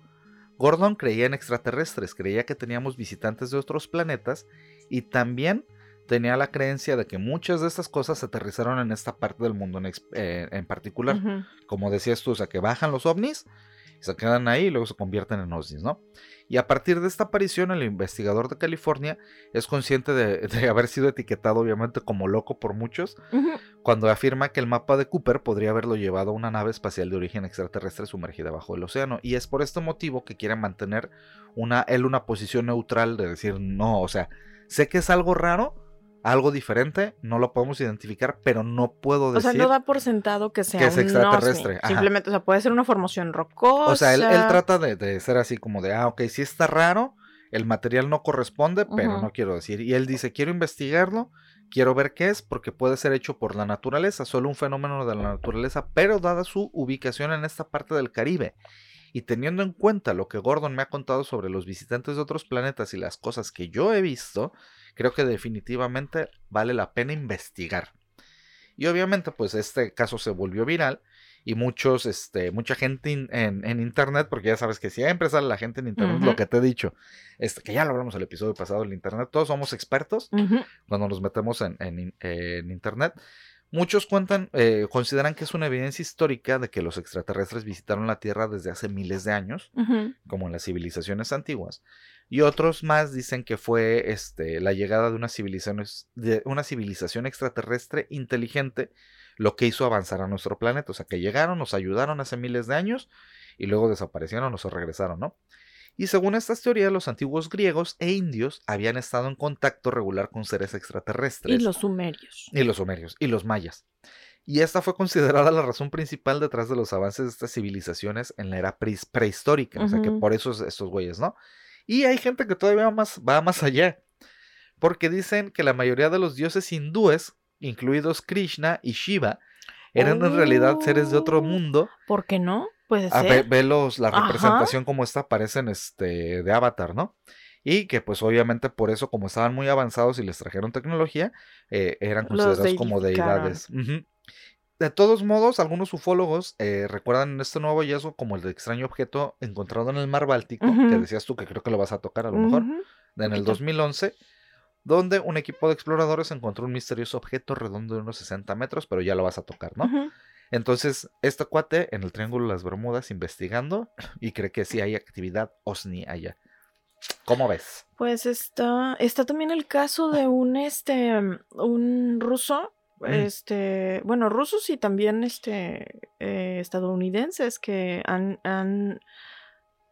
Gordon creía en extraterrestres, creía que teníamos visitantes de otros planetas y también tenía la creencia de que muchas de estas cosas aterrizaron en esta parte del mundo en, eh, particular. Como decías tú, o sea, que bajan los ovnis, se quedan ahí y luego se convierten en ovnis, ¿no? Y a partir de esta aparición, el investigador de California es consciente de, haber sido etiquetado obviamente como loco por muchos, cuando afirma que el mapa de Cooper podría haberlo llevado a una nave espacial de origen extraterrestre sumergida bajo el océano. Y es por este motivo que quiere mantener una, él una posición neutral de decir, no, o sea, sé que es algo raro, algo diferente, no lo podemos identificar, pero no puedo decir. O sea, no da por sentado que sea un extraterrestre. Simplemente, o sea, puede ser una formación rocosa. O sea, él, trata de, ser así como de, ah, ok, sí está raro, el material no corresponde, pero no quiero decir. Y él dice, quiero investigarlo, quiero ver qué es, porque puede ser hecho por la naturaleza, solo un fenómeno de la naturaleza, pero dada su ubicación en esta parte del Caribe. Y teniendo en cuenta lo que Gordon me ha contado sobre los visitantes de otros planetas y las cosas que yo he visto, creo que definitivamente vale la pena investigar. Y obviamente, pues este caso se volvió viral y muchos, este, mucha gente en, internet, porque ya sabes que siempre sale la gente en internet, lo que te he dicho, este, que ya lo hablamos el episodio pasado en internet, todos somos expertos cuando nos metemos en, en internet. Muchos cuentan, eh, consideran que es una evidencia histórica de que los extraterrestres visitaron la Tierra desde hace miles de años, como en las civilizaciones antiguas. Y otros más dicen que fue este, la llegada de una, civilización, de una civilización extraterrestre inteligente lo que hizo avanzar a nuestro planeta. O sea, que llegaron, nos ayudaron hace miles de años y luego desaparecieron o se regresaron, ¿no? Y según estas teorías, los antiguos griegos e indios habían estado en contacto regular con seres extraterrestres. Y los sumerios. Y los sumerios, y los mayas. Y esta fue considerada la razón principal detrás de los avances de estas civilizaciones en la era prehistórica. O sea que por eso estos güeyes, ¿no? Y hay gente que todavía va más, va más allá, porque dicen que la mayoría de los dioses hindúes, incluidos Krishna y Shiva, eran en realidad seres de otro oh, mundo. ¿Por qué no? Puede ser. ve, la representación como esta aparecen este, de Avatar, ¿no? Y que pues obviamente por eso, como estaban muy avanzados y les trajeron tecnología, eh, eran considerados como deidades. De todos modos, algunos ufólogos eh, recuerdan este nuevo hallazgo como el de extraño objeto encontrado en el mar Báltico, que decías tú que creo que lo vas a tocar a lo mejor, en el 2011, donde un equipo de exploradores encontró un misterioso objeto redondo de unos 60 metros, pero ya lo vas a tocar, ¿no? Entonces, este cuate en el Triángulo de las Bermudas investigando y cree que sí hay actividad OSNI allá. ¿Cómo ves? Pues está, está también el caso de un, este, un ruso este, bueno, rusos y también este, eh, estadounidenses que han, han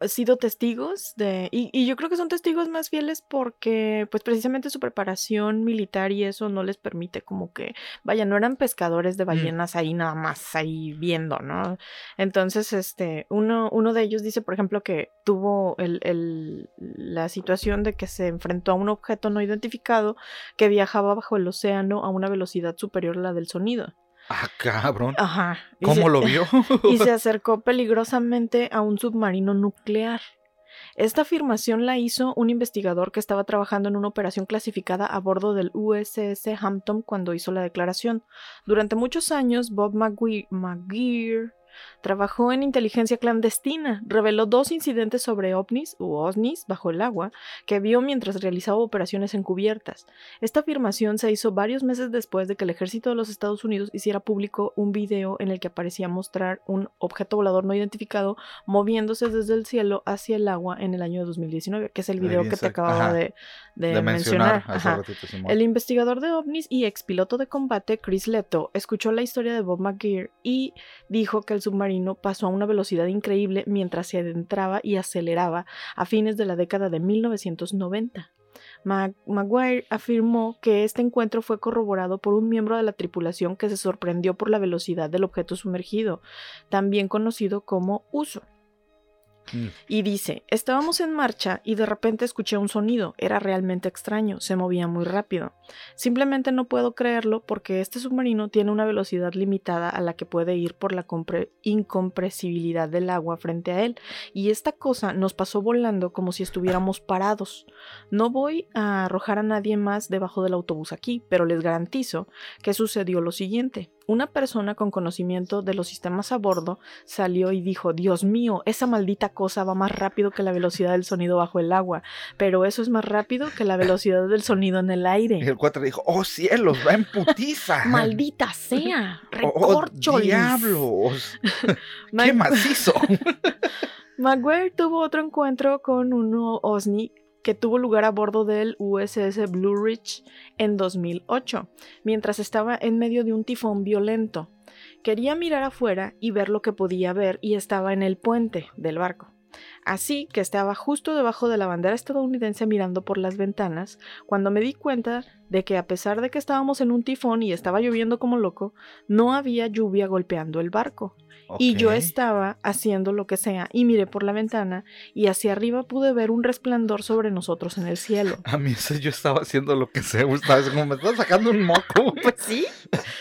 sido testigos de, y, yo creo que son testigos más fieles porque pues precisamente su preparación militar y eso no les permite como que, vaya, no eran pescadores de mm. ballenas ahí nada más, ahí viendo, ¿no? Entonces, este, uno, uno de ellos dice, por ejemplo, que tuvo el, el, la situación de que se enfrentó a un objeto no identificado que viajaba bajo el océano a una velocidad superior a la del sonido. Ah, cabrón. ¿Cómo lo vio? y se acercó peligrosamente a un submarino nuclear. Esta afirmación la hizo un investigador que estaba trabajando en una operación clasificada a bordo del USS Hampton cuando hizo la declaración. Durante muchos años, Bob McGear Trabajó en inteligencia clandestina, reveló dos incidentes sobre ovnis u osnis bajo el agua que vio mientras realizaba operaciones encubiertas. Esta afirmación se hizo varios meses después de que el ejército de los Estados Unidos hiciera público un video en el que aparecía mostrar un objeto volador no identificado moviéndose desde el cielo hacia el agua en el año 2019, que es el video que te acababa de, mencionar. el investigador de ovnis y expiloto de combate Chris Leto escuchó la historia de Bob McGear y dijo que el submarino pasó a una velocidad increíble mientras se adentraba y aceleraba a fines de la década de 1990. Maguire afirmó que este encuentro fue corroborado por un miembro de la tripulación que se sorprendió por la velocidad del objeto sumergido, también conocido como uso. Mm. Y dice, estábamos en marcha y de repente escuché un sonido, era realmente extraño, se movía muy rápido. Simplemente no puedo creerlo porque este submarino tiene una velocidad limitada a la que puede ir por la incompresibilidad del agua frente a él, y esta cosa nos pasó volando como si estuviéramos parados. No voy a arrojar a nadie más debajo del autobús aquí, pero les garantizo que sucedió lo siguiente una persona con conocimiento de los sistemas a bordo salió y dijo, Dios mío, esa maldita cosa va más rápido que la velocidad del sonido bajo el agua, pero eso es más rápido que la velocidad del sonido en el aire. Y el cuatro dijo, oh cielos, va en putiza. Maldita sea, oh, oh diablos, qué macizo. Maguire tuvo otro encuentro con un OSNI que tuvo lugar a bordo del USS Blue Ridge en 2008, mientras estaba en medio de un tifón violento. Quería mirar afuera y ver lo que podía ver y estaba en el puente del barco. Así que estaba justo debajo de la bandera estadounidense mirando por las ventanas, cuando me di cuenta de que a pesar de que estábamos en un tifón y estaba lloviendo como loco, no había lluvia golpeando el barco. Y yo estaba haciendo lo que sea y miré por la ventana y hacia arriba pude ver un resplandor sobre nosotros en el cielo. A mí eso yo estaba haciendo lo que sea, estaba como me estaba sacando un moco. Pues sí.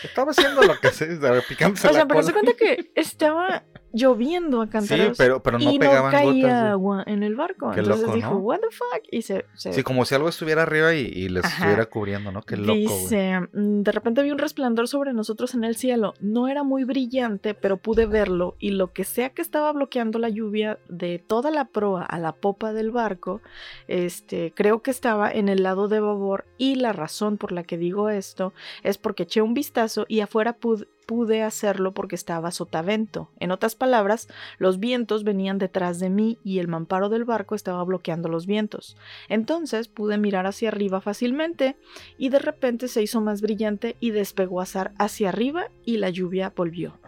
Estaba haciendo lo que sea, picándose O sea, pero se cuenta que estaba lloviendo a cantar. Sí, pero, pero no y pegaban no caía agua en el barco. Entonces dijo, what the fuck? Y se, Sí, como si algo estuviera arriba y, les estuviera cubriendo, ¿no? Qué loco, Dice, mm, de repente vi un resplandor sobre nosotros en el cielo. No era muy brillante, pero pude verlo y lo que sea que estaba bloqueando la lluvia de toda la proa a la popa del barco, este, creo que estaba en el lado de babor y la razón por la que digo esto es porque eché un vistazo y afuera pude pude hacerlo porque estaba sotavento. En otras palabras, los vientos venían detrás de mí y el mamparo del barco estaba bloqueando los vientos. Entonces pude mirar hacia arriba fácilmente y de repente se hizo más brillante y despegó azar hacia arriba y la lluvia volvió.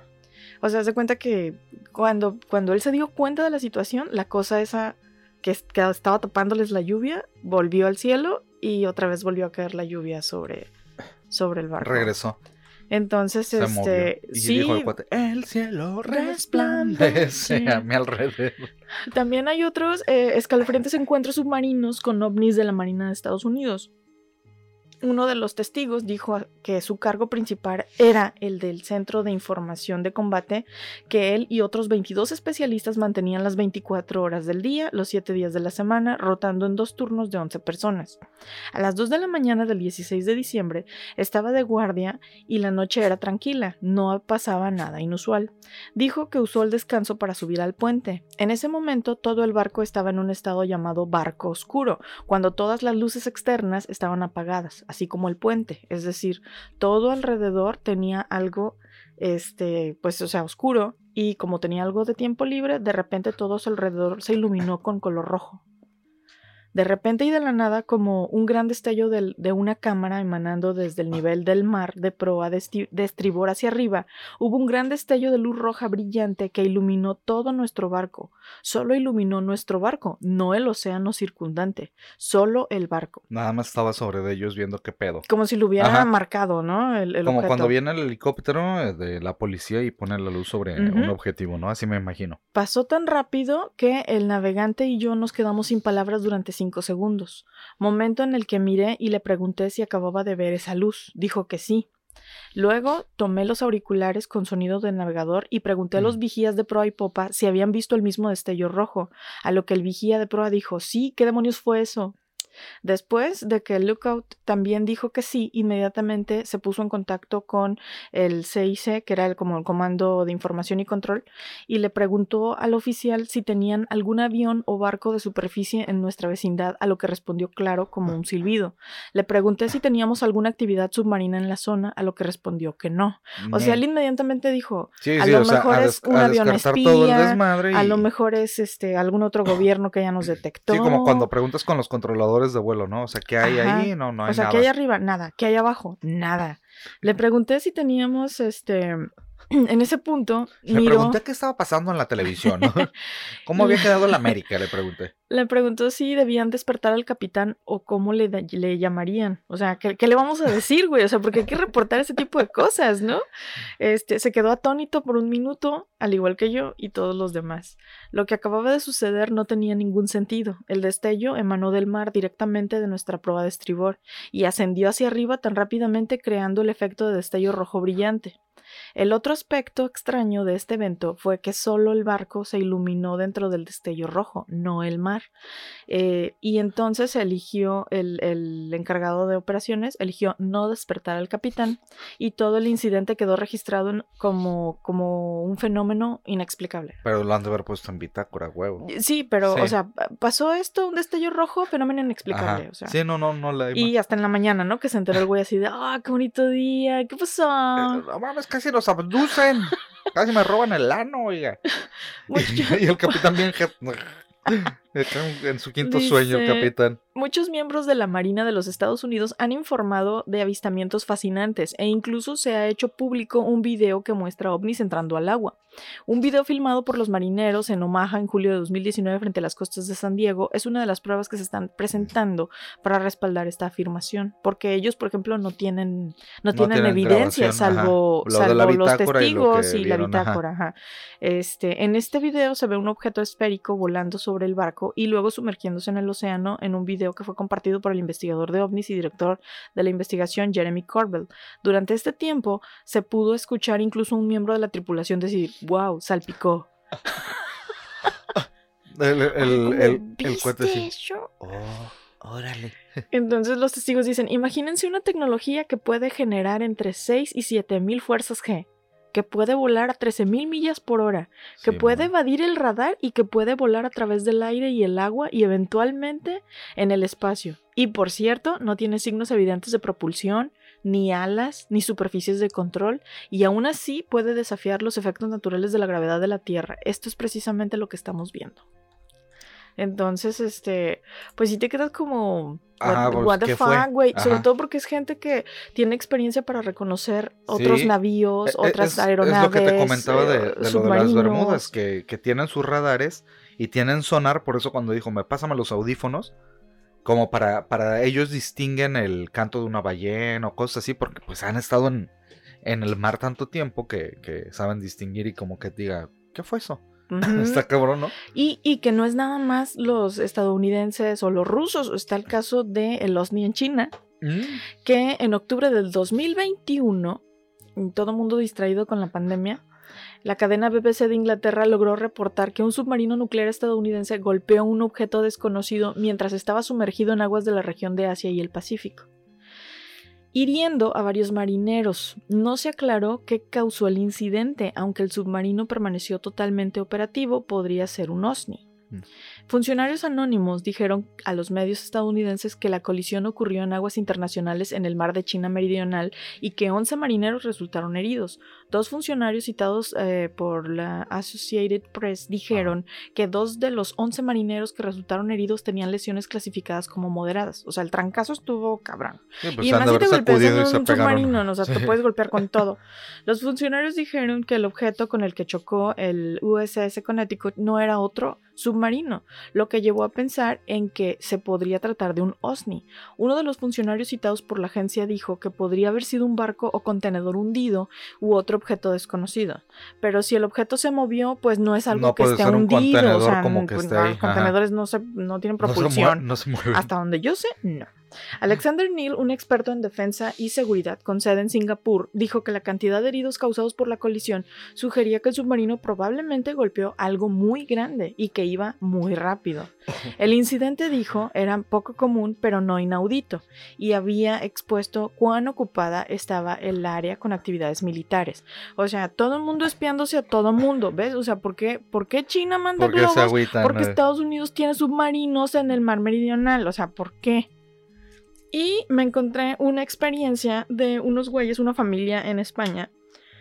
O sea, se cuenta que cuando, cuando él se dio cuenta de la situación, la cosa esa que, que estaba tapándoles la lluvia volvió al cielo y otra vez volvió a caer la lluvia sobre, sobre el barco. Regresó. Entonces, este. Y sí. Dijo el, cuate, el cielo resplandece a mi alrededor. También hay otros eh, escalofriantes encuentros submarinos con ovnis de la Marina de Estados Unidos uno de los testigos dijo que su cargo principal era el del Centro de Información de Combate, que él y otros 22 especialistas mantenían las 24 horas del día, los 7 días de la semana, rotando en dos turnos de 11 personas. A las 2 de la mañana del 16 de diciembre estaba de guardia y la noche era tranquila, no pasaba nada inusual. Dijo que usó el descanso para subir al puente. En ese momento todo el barco estaba en un estado llamado barco oscuro, cuando todas las luces externas estaban apagadas así como el puente, es decir, todo alrededor tenía algo, este, pues, o sea, oscuro, y como tenía algo de tiempo libre, de repente todo alrededor se iluminó con color rojo. De repente y de la nada, como un gran destello de, una cámara emanando desde el nivel del mar de proa de, estribor hacia arriba, hubo un gran destello de luz roja brillante que iluminó todo nuestro barco. Solo iluminó nuestro barco, no el océano circundante, solo el barco. Nada más estaba sobre de ellos viendo qué pedo. Como si lo hubiera marcado, ¿no? El, como cuando viene el helicóptero eh, de la policía y pone la luz sobre un objetivo, ¿no? Así me imagino. Pasó tan rápido que el navegante y yo nos quedamos sin palabras durante segundos, momento en el que miré y le pregunté si acababa de ver esa luz. Dijo que sí. Luego tomé los auriculares con sonido de navegador y pregunté a los Mm. vigías de proa y popa si habían visto el mismo destello rojo, a lo que el vigía de proa dijo, sí, ¿qué demonios fue eso? Después de que el Lookout también dijo que sí, inmediatamente se puso en contacto con el CIC, que era el, como el Comando de Información y Control, y le preguntó al oficial si tenían algún avión o barco de superficie en nuestra vecindad, a lo que respondió claro como un silbido. Le pregunté si teníamos alguna actividad submarina en la zona, a lo que respondió que no. O sea, él inmediatamente dijo, Sí, a lo sea, mejor es un avión espía, a lo mejor es este algún otro gobierno que ya nos detectó. Sí, como cuando preguntas con los controladores de vuelo, ¿no? O sea, ¿qué hay Ajá. ahí? No, no hay o sea, nada. ¿qué hay arriba? Nada. ¿Qué hay abajo? Nada. Le pregunté si teníamos, este, en ese punto, Le miró, pregunté qué estaba pasando en la televisión, ¿no? ¿Cómo había quedado la América? Le pregunté. le preguntó si debían despertar al capitán o cómo le, le llamarían. O sea, ¿qué, qué le vamos a decir, güey? O sea, porque hay que reportar ese tipo de cosas, ¿no? Este, se quedó atónito por un minuto, al igual que yo y todos los demás. Lo que acababa de suceder no tenía ningún sentido. El destello emanó del mar directamente de nuestra proa de estribor y ascendió hacia arriba tan rápidamente creando el efecto de destello rojo brillante. El otro aspecto extraño de este evento fue que solo el barco se iluminó dentro del destello rojo, no el mar. Eh, y entonces eligió el, el encargado de operaciones, eligió no despertar al capitán y todo el incidente quedó registrado en- como, como un fenómeno inexplicable. Pero lo han de haber puesto en bitácora, huevo. Sí, pero, Sí. o sea, pasó esto, un destello rojo, fenómeno inexplicable. Ajá. O sea, Sí, no, no, no la y hasta en la mañana, ¿no? Que se enteró el güey así de, ah, qué bonito día, ¿qué pasó? Eh, No mames, casi nos abducen. Casi me roban el ano, oiga. Mucho- Y el capitán bien en su quinto sueño, capitán. Muchos miembros de la Marina de los Estados Unidos han informado de avistamientos fascinantes e incluso se ha hecho público un video que muestra ovnis entrando al agua. Un video filmado por los marineros en Omaha en julio de 2019 frente a las costas de San Diego es una de las pruebas que se están presentando para respaldar esta afirmación, porque ellos, por ejemplo, no tienen no, No tienen, tienen evidencia salvo, Lo salvo los y lo testigos y, la ajá. bitácora. ajá. Este, en este video se ve un objeto esférico volando sobre el barco y luego sumergiéndose en el océano en un video que fue compartido por el investigador de ovnis y director de la investigación Jeremy Corbell. Durante este tiempo se pudo escuchar incluso un miembro de la tripulación decir, wow, salpicó. El, el, ¿Cómo el, el cuate sí. Oh, órale. Entonces los testigos dicen, imagínense una tecnología que puede generar entre 6 y 7 mil fuerzas G, que puede volar a 13 mil millas por hora, que Sí, puede evadir el radar y que puede volar a través del aire y el agua y eventualmente en el espacio. Y por cierto, no tiene signos evidentes de propulsión, ni alas, ni superficies de control, y aún así puede desafiar los efectos naturales de la gravedad de la Tierra. Esto es precisamente lo que estamos viendo. Entonces, este, pues sí te quedas como, what, Ajá, pues, what the fuck, güey. Sobre todo porque es gente que tiene experiencia para reconocer otros Sí. navíos, E- otras es, aronaves. Es lo que te comentaba de, eh, de lo de las submarinos. Bermudas, que, que tienen sus radares y tienen sonar, por eso cuando dijo, me pásame los audífonos, como para, para ellos distinguen el canto de una ballena o cosas así, porque pues han estado en, en el mar tanto tiempo que, que saben distinguir y como que diga, ¿qué fue eso? Está cabrón, ¿no? Y, y que no es nada más los estadounidenses o los rusos. Está el caso de el OSNI en China, Mm. que en octubre del 2021, y todo mundo distraído con la pandemia, la cadena BBC de Inglaterra logró reportar que un submarino nuclear estadounidense golpeó un objeto desconocido mientras estaba sumergido en aguas de la región de Asia y el Pacífico, hiriendo a varios marineros. No se aclaró qué causó el incidente, aunque el submarino permaneció totalmente operativo, podría ser un OSNI. Mm. Funcionarios anónimos dijeron a los medios estadounidenses que la colisión ocurrió en aguas internacionales en el mar de China Meridional y que 11 marineros resultaron heridos. Dos funcionarios citados eh, por la Associated Press dijeron que dos de los 11 marineros que resultaron heridos tenían lesiones clasificadas como moderadas. O sea, el trancazo estuvo cabrón. Sí, pues y además de si te golpeas en un submarino, ¿no? o sea, te puedes golpear con todo. Los funcionarios dijeron que el objeto con el que chocó el USS Connecticut no era otro submarino, lo que llevó a pensar en que se podría tratar de un OSNI. Uno de los funcionarios citados por la agencia dijo que podría haber sido un barco o contenedor hundido u otro objeto desconocido. Pero si el objeto se movió, pues no es algo No que esté hundido. O sea, como que pues, esté los ahí, ajá. contenedores no, se, no tienen No se mue- propulsión. No se. Hasta donde yo sé, no. Alexander Neal, un experto en defensa y seguridad con sede en Singapur, dijo que la cantidad de heridos causados por la colisión sugería que el submarino probablemente golpeó algo muy grande y que iba muy rápido. El incidente, dijo, era poco común pero no inaudito y había expuesto cuán ocupada estaba el área con actividades militares. O sea, todo el mundo espiándose a todo el mundo, ¿ves? O sea, ¿por qué, ¿por qué China manda se globos? Porque. Estados Unidos tiene submarinos en el mar meridional, o sea, ¿por qué? Y me encontré una experiencia de unos güeyes, una familia en España,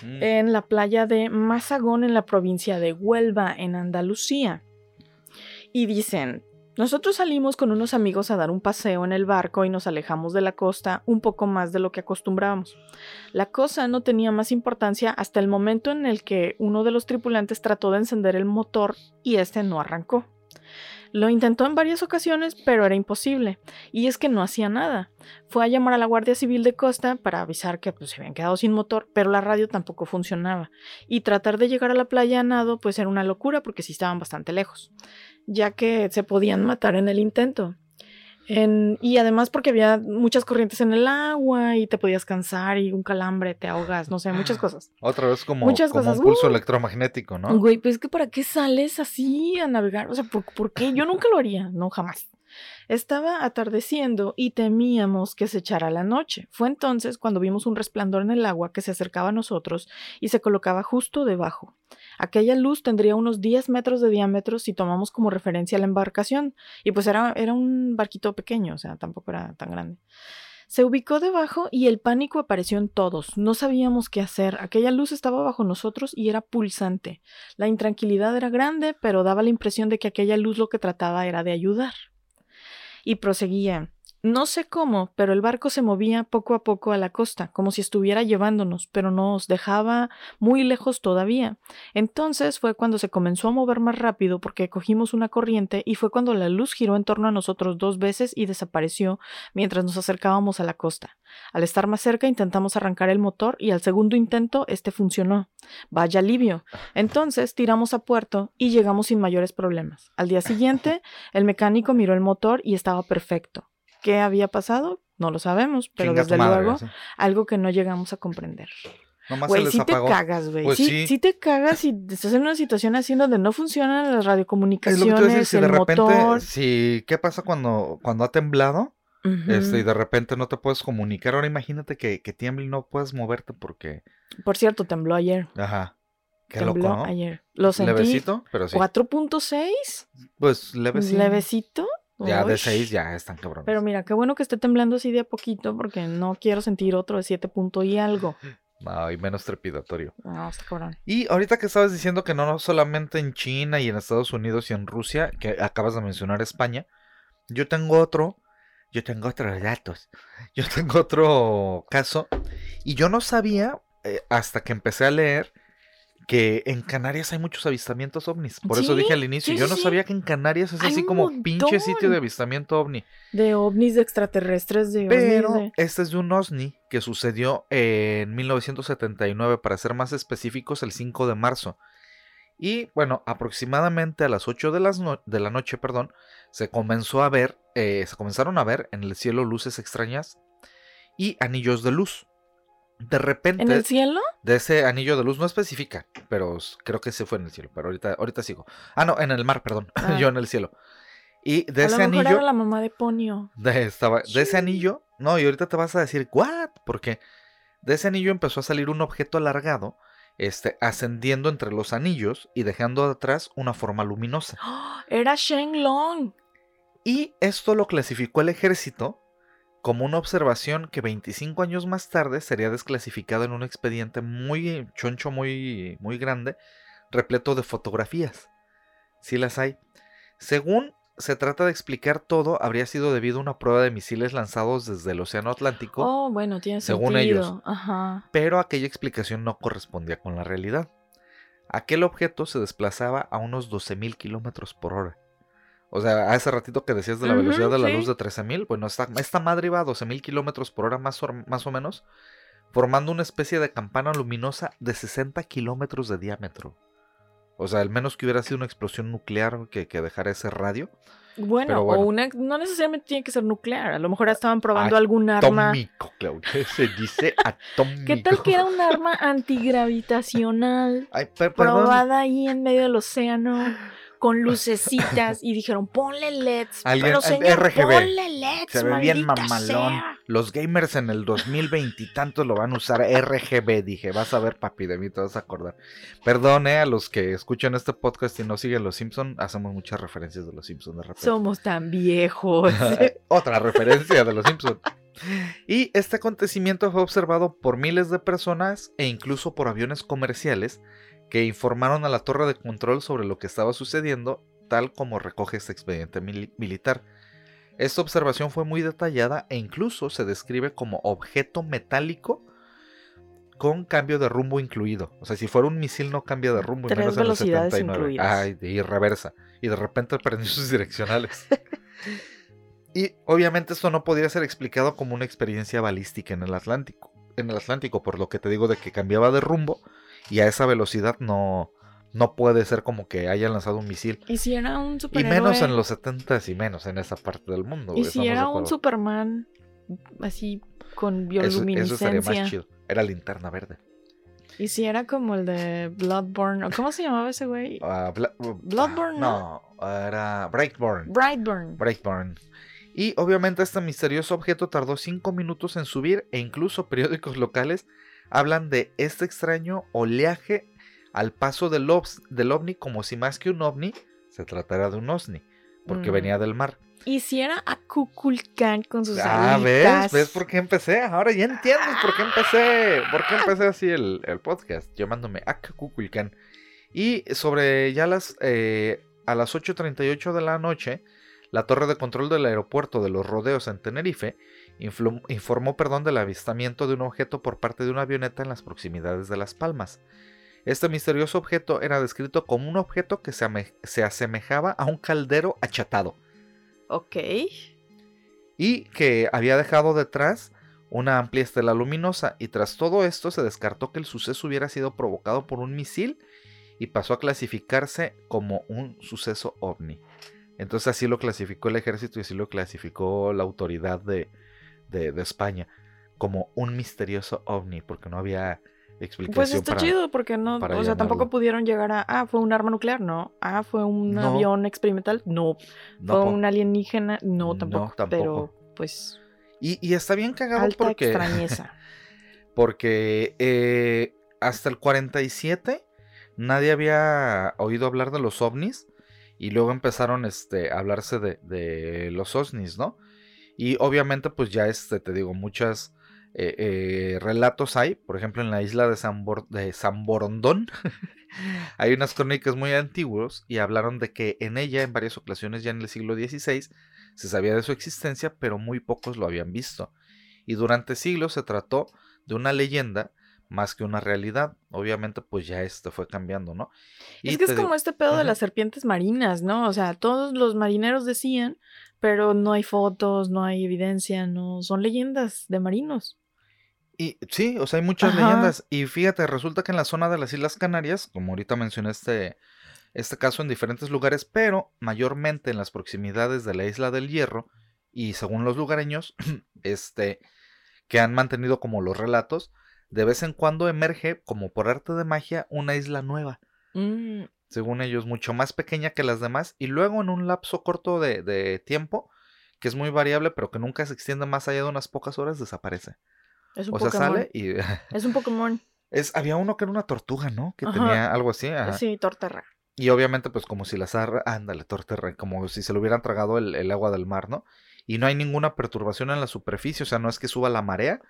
Mm. en la playa de Mazagón, en la provincia de Huelva, en Andalucía. Y dicen, nosotros salimos con unos amigos a dar un paseo en el barco y nos alejamos de la costa un poco más de lo que acostumbrábamos. La cosa no tenía más importancia hasta el momento en el que uno de los tripulantes trató de encender el motor y este no arrancó. Lo intentó en varias ocasiones, pero era imposible. Y es que no hacía nada. Fue a llamar a la Guardia Civil de Costa para avisar que pues, se habían quedado sin motor, pero la radio tampoco funcionaba. Y tratar de llegar a la playa a nado pues era una locura porque sí estaban bastante lejos, ya que se podían matar en el intento. En- y además porque había muchas corrientes en el agua y te podías cansar y un calambre, te ahogas, no sé, muchas cosas. Otra vez como, Muchas como cosas, un pulso uh. electromagnético, ¿no? Güey, pues es que ¿para qué sales así a navegar? O sea, ¿por, por qué? Yo nunca lo haría, no, jamás. Estaba atardeciendo y temíamos que se echara la noche. Fue entonces cuando vimos un resplandor en el agua que se acercaba a nosotros y se colocaba justo debajo. Aquella luz tendría unos 10 metros de diámetro si tomamos como referencia la embarcación, y pues era, era un barquito pequeño, o sea, tampoco era tan grande. Se ubicó debajo y el pánico apareció en todos. No sabíamos qué hacer. Aquella luz estaba bajo nosotros y era pulsante. La intranquilidad era grande, pero daba la impresión de que aquella luz lo que trataba era de ayudar. Y proseguía. No sé cómo, pero el barco se movía poco a poco a la costa, como si estuviera llevándonos, pero nos dejaba muy lejos todavía. Entonces fue cuando se comenzó a mover más rápido porque cogimos una corriente y fue cuando la luz giró en torno a nosotros dos veces y desapareció mientras nos acercábamos a la costa. Al estar más cerca intentamos arrancar el motor y al segundo intento este funcionó. Vaya alivio. Entonces tiramos a puerto y llegamos sin mayores problemas. Al día siguiente, el mecánico miró el motor y estaba perfecto. ¿Qué había pasado? No lo sabemos, pero Chinga desde madre, luego algo que no llegamos a comprender. Güey, sí te cagas, güey. Pues sí, sí. sí te cagas y estás en una situación así donde no funcionan las Es lo que radiocomunicaciones, decir, si el de repente, motor. si, ¿qué pasa cuando, cuando ha temblado? Este, y de repente no te puedes comunicar. Ahora imagínate que, que tiemble y no puedes moverte porque. Por cierto, tembló ayer. Ajá. Qué tembló loco, ¿no? ayer. Lo sentí. Levecito, pero sí. 4.6. Pues levecito. Levecito. Ya de. 6 ya están cabrones. Pero mira, qué bueno que esté temblando así de a poquito porque no quiero sentir otro de 7 punto y algo. No, y menos trepidatorio. No, está cabrón. Y ahorita que estabas diciendo que no, no solamente en China y en Estados Unidos y en Rusia, que acabas de mencionar España, yo tengo otro, yo tengo otros datos, yo tengo otro caso, y yo no sabía, eh, hasta que empecé a leer, que en Canarias hay muchos avistamientos ovnis. Por eso dije al inicio, sí, yo no sí. sabía que en Canarias es Hay así como montón. pinche sitio de avistamiento ovni. De ovnis, de extraterrestres, de Pero ovnis. de- este es de un OSNI que sucedió en 1979, para ser más específicos, el 5 de marzo. Y bueno, aproximadamente a las 8 de, las no- de la noche, perdón, se comenzó a ver, eh, se comenzaron a ver en el cielo luces extrañas y anillos de luz. De repente, ¿En el cielo? de ese anillo de luz no especifica, pero creo que se fue en el cielo, pero ahorita, ahorita sigo. Ah, no, en el mar, perdón, Ah. yo en el cielo. Y de a ese lo mejor anillo... era la mamá de Ponio. De, estaba, de Sí. ese anillo, no, y ahorita te vas a decir, ¿what? Porque de ese anillo empezó a salir un objeto alargado, este, ascendiendo entre los anillos y dejando atrás una forma luminosa. ¡Ah! Era Shen Long. Y esto lo clasificó el ejército como una observación que 25 años más tarde sería desclasificada en un expediente muy choncho, muy, muy grande, repleto de fotografías. Sí las hay. Según se trata de explicar todo, habría sido debido a una prueba de misiles lanzados desde el Océano Atlántico, Oh, bueno, tiene Según sentido. ellos. Ajá. pero aquella explicación no correspondía con la realidad. Aquel objeto se desplazaba a unos 12.000 kilómetros por hora. O sea, hace ratito que decías de la velocidad de la sí. luz de 13.000, bueno, esta, esta madre iba a 12.000 kilómetros por hora más o, más o menos, formando una especie de campana luminosa de 60 kilómetros de diámetro. O sea, al menos que hubiera sido una explosión nuclear que, que dejara ese radio. Bueno, o una, no necesariamente tiene que ser nuclear. A lo mejor estaban probando algún arma. Atómico, Claudia. Se dice atómico. ¿Qué tal que era un arma antigravitacional Ay, per- perdón. probada ahí en medio del océano con lucecitas y dijeron ponle LEDs? Alguien- pero señor, RGB. ponle LEDs, Se ve bien mamalón. sea". Los gamers en el 2020 y tantos lo van a usar RGB. Dije, vas a ver, papi, de mí te vas a acordar. Perdón, eh, a los que escuchan este podcast y no siguen los Simpsons, hacemos muchas referencias de los Simpsons de repente. Somos tan viejos. Otra referencia de los Simpsons. Y este acontecimiento fue observado por miles de personas e incluso por aviones comerciales que informaron a la torre de control sobre lo que estaba sucediendo, tal como recoge este expediente mili- militar. Esta observación fue muy detallada e incluso se describe como objeto metálico con cambio de rumbo incluido. O sea, si fuera un misil no cambia de rumbo. y Tres menos en el velocidades 79. incluidas. Ay, de- y reversa. Y de repente prendió sus direccionales. Y obviamente esto no podría ser explicado como una experiencia balística en el Atlántico. En el Atlántico, por lo que te digo de que cambiaba de rumbo y a esa velocidad no, no puede ser como que hayan lanzado un misil. ¿Y si era un Y menos en los 70s y menos en esa parte del mundo. ¿Y si era un. Superman así con Eso, eso sería bioluminiscencia? más chido. Era linterna verde. ¿Y si era como el de Bloodborne? ¿o ¿Cómo se llamaba ese güey? Ah, Bla- Bloodborne, No, era Breakborn. Brightburn. Breakburn. Y obviamente este misterioso objeto tardó 5 minutos en subir e incluso periódicos locales hablan de este extraño oleaje al paso del, del ovni como si más que un ovni se tratara de un osni, porque Mm. venía del mar. ¿Y si era Akukulkan con sus Ah, ¿ves? alitas? ¿Ves por qué empecé? Ahora ya entiendes por qué empecé. ¿Por qué empecé así el, el podcast? Llamándome Akakukulkan. Y sobre ya las eh, a las 8.38 de la noche, la torre de control del aeropuerto de los rodeos en Tenerife informó perdón, del avistamiento de un objeto por parte de una avioneta en las proximidades de Las Palmas. Este misterioso objeto era descrito como un objeto que se, se asemejaba a un caldero achatado Ok. y que había dejado detrás una amplia estela luminosa y tras todo esto se descartó que el suceso hubiera sido provocado por un misil y pasó a clasificarse como un suceso ovni. Entonces así lo clasificó el ejército y así lo clasificó la autoridad de, de- de España como un misterioso ovni porque no había explicación Pues está para- chido porque no, para o sea, tampoco pudieron llegar a, ah, fue un arma nuclear, no. Ah, fue un No. avión experimental, no. No, fue un alienígena, no, No, tampoco. tampoco. Pero, pues, y, y está bien cagado alta porque extrañeza. porque eh, hasta el 47 nadie había oído hablar de los ovnis y luego empezaron este, a hablarse de, de los ovnis, ¿no? Y obviamente pues ya este, te digo, muchas eh, eh, relatos hay, por ejemplo en la isla de San, Borondón hay unas crónicas muy antiguas y hablaron de que en ella en varias ocasiones ya en el siglo XVI se sabía de su existencia, pero muy pocos lo habían visto. Y durante siglos se trató de una leyenda más que una realidad. Obviamente, pues ya esto fue cambiando, ¿no? es que es digo- como este pedo de las serpientes marinas, ¿no? O sea, todos los marineros decían, pero no hay fotos, no hay evidencia, no son leyendas de marinos. Y sí, o sea, hay muchas Ajá. leyendas. Y fíjate, resulta que en la zona de las Islas Canarias, como ahorita mencioné este, este caso en diferentes lugares, pero mayormente en las proximidades de la Isla del Hierro, y según los lugareños, este, que han mantenido como los relatos, de vez en cuando emerge, como por arte de magia, una isla nueva. Mm, según ellos, mucho más pequeña que las demás, y luego en un lapso corto de, de tiempo, que es muy variable, pero que nunca se extiende más allá de unas pocas horas, desaparece. es un O sea, Pokémon. sale y Es un Pokémon. es, había uno que era una tortuga, ¿no? Que Ajá. tenía algo así. ajá. Sí, Torterra. Y obviamente, pues como si las arra... Ándale, torterra, como si se le hubieran tragado el, el agua del mar, ¿no? Y no hay ninguna perturbación en la superficie, o sea, no es que suba la marea,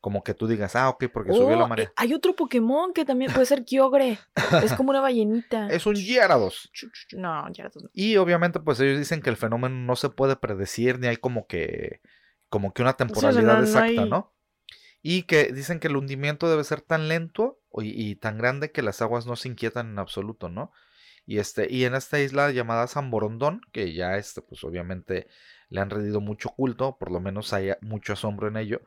como que tú digas, ah, ok, porque subió la marea. hay otro Pokémon que también puede ser Kyogre. es como una ballenita. Es un Gyarados. No, ya no. Y obviamente, pues ellos dicen que el fenómeno no se puede predecir, ni hay como que, como que una temporalidad no exacta, hay- ¿no? Y que dicen que el hundimiento debe ser tan lento y tan grande que las aguas no se inquietan en absoluto, ¿no? Y este, y en esta isla llamada San Borondón, que ya este, pues obviamente le han rendido mucho culto, por lo menos hay mucho asombro en ello.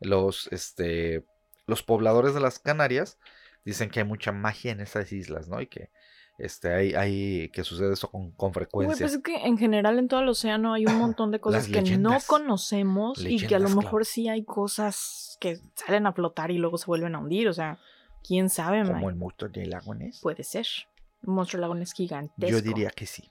Los, este, los pobladores de las Canarias dicen que hay mucha magia en esas islas, ¿no? Y que, este, hay, hay que sucede eso con, con Güey, frecuencia. pues es que en general en todo el océano hay un montón de cosas que no leyendas. conocemos y que a lo mejor claro. sí hay cosas que salen a flotar y luego se vuelven a hundir. O sea, quién sabe, como Mike? el monstruo del lago Ness. Puede ser. Un monstruo lago es gigantesco. Yo diría que sí.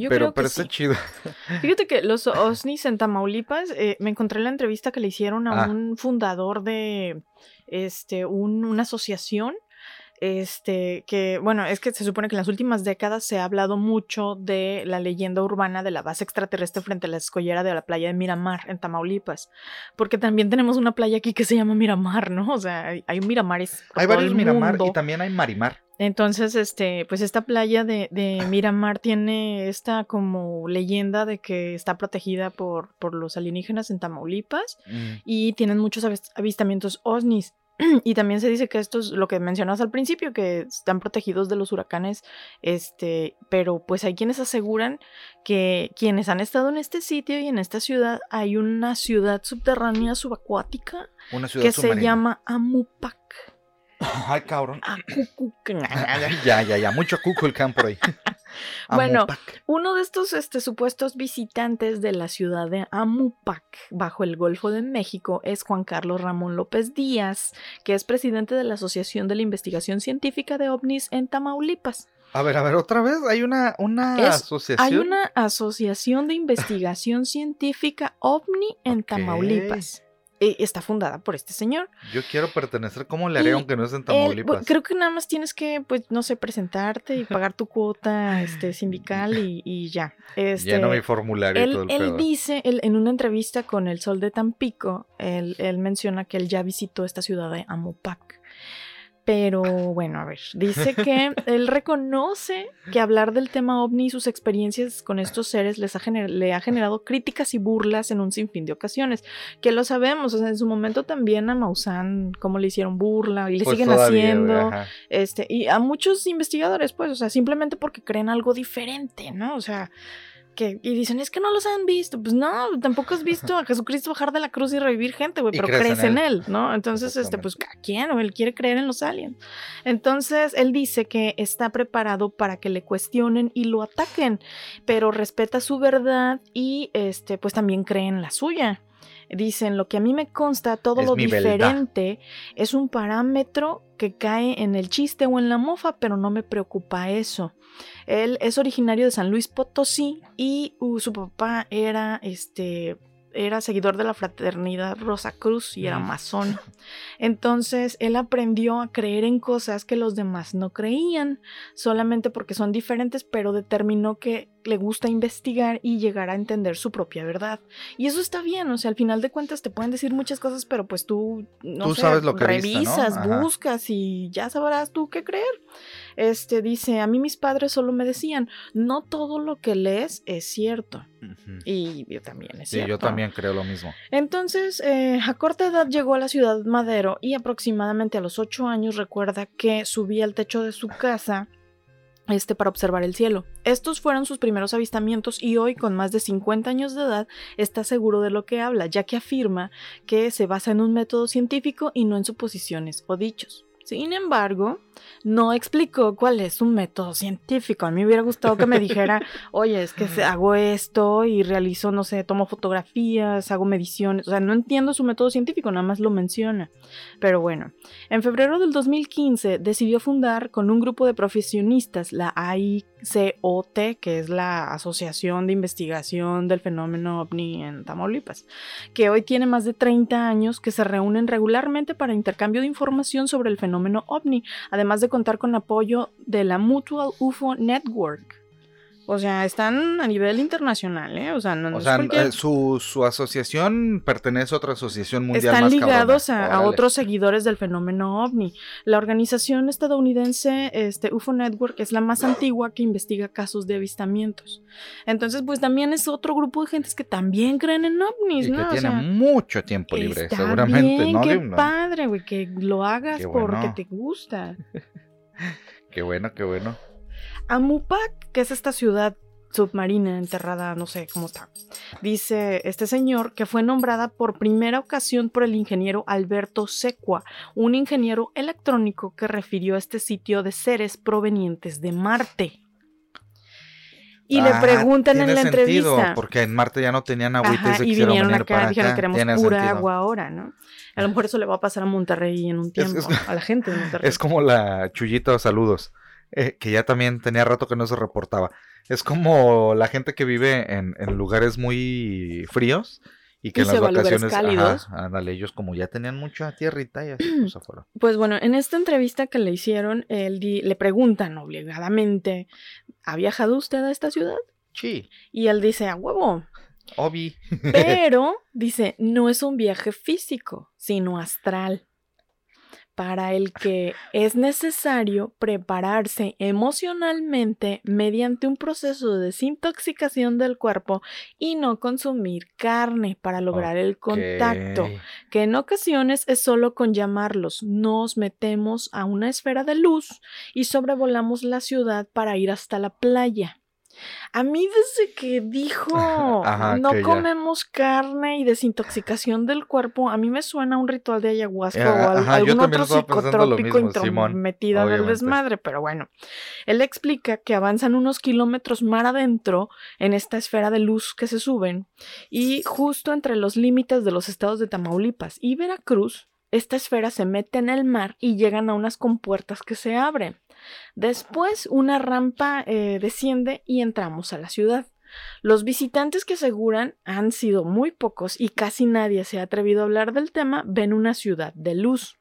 Yo pero creo pero que está chido. Fíjate que los OSNIs en Tamaulipas, eh, me encontré la entrevista que le hicieron a Ah. un fundador de este, un- una asociación. Este, que, bueno, es que se supone que en las últimas décadas se ha hablado mucho de la leyenda urbana de la base extraterrestre frente a la escollera de la playa de Miramar, en Tamaulipas. Porque también tenemos una playa aquí que se llama Miramar, ¿no? O sea, hay, hay miramares. por Hay todo varios el Miramar mundo. y también hay Marimar. Entonces, este, pues esta playa de, de Miramar tiene esta como leyenda de que está protegida por, por los alienígenas en Tamaulipas Mm, y tienen muchos avis- avistamientos ovnis. Y también se dice que esto es lo que mencionas al principio, que están protegidos de los huracanes, este, pero pues hay quienes aseguran que quienes han estado en este sitio y en esta ciudad hay una ciudad subterránea subacuática Una ciudad que se llama Amupac. Ay, cabrón. Ya, ya, ya. Mucho Kukulkan por ahí. Bueno. Uno de estos este, supuestos visitantes de la ciudad de Amupac, bajo el Golfo de México, es Juan Carlos Ramón López Díaz, que es presidente de la Asociación de la Investigación Científica de OVNIs en Tamaulipas. A ver, a ver, otra vez. Hay una, una Es- asociación. Hay una asociación de investigación científica OVNI en Ok. Tamaulipas. E- está fundada por este señor. Yo quiero pertenecer. ¿Cómo le haré Y aunque no es en Tamaulipas? creo que nada más tienes que, pues, no sé, presentarte y pagar tu cuota este, sindical y, y ya. Este, Lleno mi formulario y Él, todo el él pedo. dice, él- en una entrevista con El Sol de Tampico, él, él menciona que él ya visitó esta ciudad de Amopac. Pero bueno, a ver, dice que él reconoce que hablar del tema ovni y sus experiencias con estos seres les ha le ha generado críticas y burlas en un sinfín de ocasiones. Que lo sabemos, o sea, en su momento también a Maussan, cómo le hicieron burla y le Pues siguen haciendo. Este, y a muchos investigadores, pues, o sea, simplemente porque creen algo diferente, ¿no? O sea, que, y dicen, es que no los han visto. Pues no, tampoco has visto a Jesucristo bajar de la cruz y revivir gente, güey, pero crees crees, en en él, ¿no? Entonces, este, pues, ¿a quién? O él quiere creer en los aliens. Entonces, él dice que está preparado para que le cuestionen y lo ataquen, pero respeta su verdad y, este, pues, también cree en la suya. Dicen, lo que a mí me consta, todo Es lo verdad. diferente es un parámetro que cae en el chiste o en la mofa, pero no me preocupa eso. Él es originario de San Luis Potosí y uh, su papá era este era seguidor de la fraternidad Rosa Cruz y era Mm. masón. Entonces él aprendió a creer en cosas que los demás no creían, solamente porque son diferentes, pero determinó que le gusta investigar y llegar a entender su propia verdad. Y eso está bien, o sea, al final de cuentas te pueden decir muchas cosas, pero pues tú no Tú sé, sabes lo que viste, ¿no? revisas, buscas y ya sabrás tú qué creer. Este dice, a mí mis padres solo me decían, no todo lo que lees es cierto. Y yo también es Sí, cierto. yo también creo lo mismo. Entonces, eh, a corta edad llegó a la ciudad Madero y aproximadamente a los ocho años recuerda que subía al techo de su casa este, para observar el cielo. Estos fueron sus primeros avistamientos y hoy, con más de 50 años de edad, está seguro de lo que habla, ya que afirma que se basa en un método científico y no en suposiciones o dichos. Sin embargo, no explicó cuál es un método científico. A mí me hubiera gustado que me dijera, oye, es que hago esto y realizo, no sé, tomo fotografías, hago mediciones. O sea, no entiendo su método científico, nada más lo menciona. Pero bueno, en febrero del 2015 decidió fundar con un grupo de profesionistas la AICOT, que es la Asociación de Investigación del Fenómeno OVNI en Tamaulipas, que hoy tiene más de 30 años que se reúnen regularmente para intercambio de información sobre el fenómeno OVNI, además de contar con apoyo de la Mutual UFO Network. O sea, están a nivel internacional, ¿eh? O sea, no, O es sea, cualquier- eh, su, su asociación pertenece a otra asociación mundial están más ligados a, otros seguidores del fenómeno ovni. La organización estadounidense este, UFO Network es la más antigua que investiga casos de avistamientos. Entonces, pues también es otro grupo de gentes que también creen en ovnis, Y ¿no? que O tiene sea, mucho tiempo libre, está seguramente, bien, ¿no? Qué padre, güey, que lo hagas bueno. porque te gusta. Qué bueno, qué bueno. Amupac, que es esta ciudad submarina enterrada, no sé cómo está. Dice este señor que fue nombrada por primera ocasión por el ingeniero Alberto Secua, un ingeniero electrónico que refirió a este sitio de seres provenientes de Marte. Y le Ah, preguntan en la sentido, entrevista. Porque en Marte ya no tenían agüita Ajá, y y vinieron acá, para dijeron acá. queremos Tiene pura sentido. agua ahora, ¿no? A lo mejor eso le va a pasar a Monterrey en un tiempo, es- a la gente de Monterrey. Es como la Chuyita, saludos, eh, que ya también tenía rato que no se reportaba. Es como la gente que vive en, en lugares muy fríos y que Y en las vacaciones, cálidos. ajá, ándale, ellos como ya tenían mucha tierrita y así pues afuera. Pues bueno, en esta entrevista que le hicieron, él di- le preguntan obligadamente, ¿ha viajado usted a esta ciudad? Sí, Y él dice, a huevo. Obi. Pero, dice, no es un viaje físico, sino astral. Para el que es necesario prepararse emocionalmente mediante un proceso de desintoxicación del cuerpo y no consumir carne para lograr el contacto. Que en ocasiones es solo con llamarlos. Nos metemos a una esfera de luz y sobrevolamos la ciudad para ir hasta la playa. A mí desde que dijo Ajá, no que comemos carne y desintoxicación del cuerpo, a mí me suena un ritual de ayahuasca Eh, o al- algún otro psicotrópico metido en el desmadre, pero bueno. Él explica que avanzan unos kilómetros mar adentro en esta esfera de luz que se suben y justo entre los límites de los estados de Tamaulipas y Veracruz, esta esfera se mete en el mar y llegan a unas compuertas que se abren. Después una rampa eh, desciende y entramos a la ciudad. Los visitantes que aseguran han sido muy pocos y casi nadie se ha atrevido a hablar del tema ven una ciudad de luz.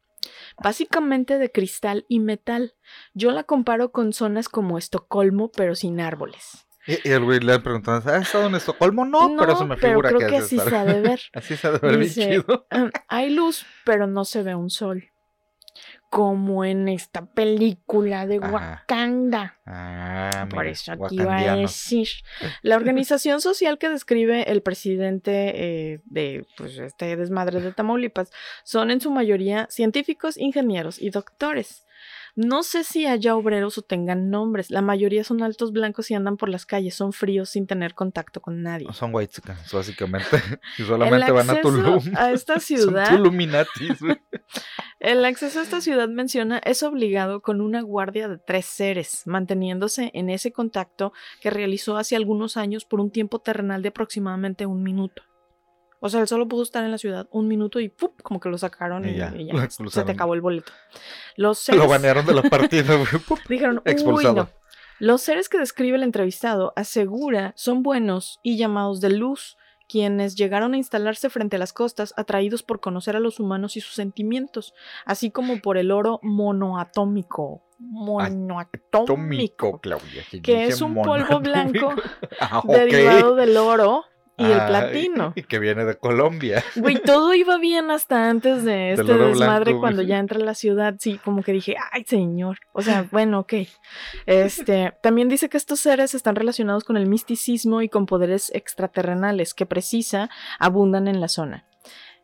Básicamente de cristal y metal. Yo la comparo con zonas como Estocolmo, pero sin árboles. Y, el güey le preguntado, ¿has estado en Estocolmo? No, pero eso me figura creo que, que así estar. se ha de ver. Así se ha de ver bien chido. "Ah, hay luz, pero no se ve un sol. Como en esta película de Ajá. Wakanda. Ah, Por mira, eso te iba a decir. La organización social que describe el presidente eh, de pues, este desmadre de Tamaulipas son en su mayoría científicos, ingenieros y doctores. No sé si haya obreros o tengan nombres. La mayoría son altos blancos y andan por las calles. Son fríos sin tener contacto con nadie. Son white básicamente. Y solamente van a Tulum. a esta Son ciudad Tuluminatis, güey. El acceso a esta ciudad menciona es obligado con una guardia de tres seres, manteniéndose en ese contacto que realizó hace algunos años por un tiempo terrenal de aproximadamente un minuto. O sea, él solo pudo estar en la ciudad un minuto y ¡pup! como que lo sacaron y, Y ya, y ya, lo se te acabó el boleto. Los seres Lo banearon de la partida, dijeron, expulsado. "Uy, no". Los seres que describe el entrevistado asegura son buenos y llamados de luz, quienes llegaron a instalarse frente a las costas atraídos por conocer a los humanos y sus sentimientos, así como por el oro monoatómico. Monoatómico. Tómico, Claudia. Que es un polvo blanco Ah. Derivado del oro y el Ah, platino. y que viene de Colombia. Güey, todo iba bien hasta antes de este oro desmadre blanco, cuando ya entra a la ciudad. Sí, como que dije, ay, señor. O sea, bueno, ok. Este, también dice que estos seres están relacionados con el misticismo y con poderes extraterrenales que precisa abundan en la zona.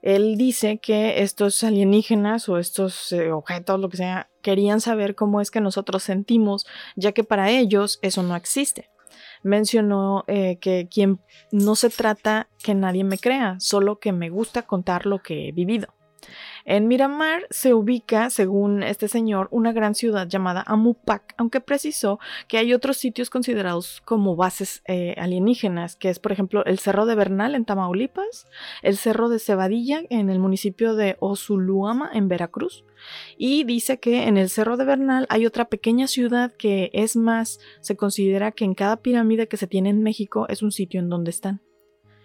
Él dice que estos alienígenas o estos eh, objetos, lo que sea, querían saber cómo es que nosotros sentimos, ya que para ellos eso no existe mencionó eh, que quien no se trata que nadie me crea, solo que me gusta contar lo que he vivido. En Miramar se ubica, según este señor, una gran ciudad llamada Amupac, aunque precisó que hay otros sitios considerados como bases eh, alienígenas, que es por ejemplo el Cerro de Bernal en Tamaulipas, el Cerro de Cebadilla en el municipio de Osuluama en Veracruz, y dice que en el Cerro de Bernal hay otra pequeña ciudad que es más, se considera que en cada pirámide que se tiene en México es un sitio en donde están.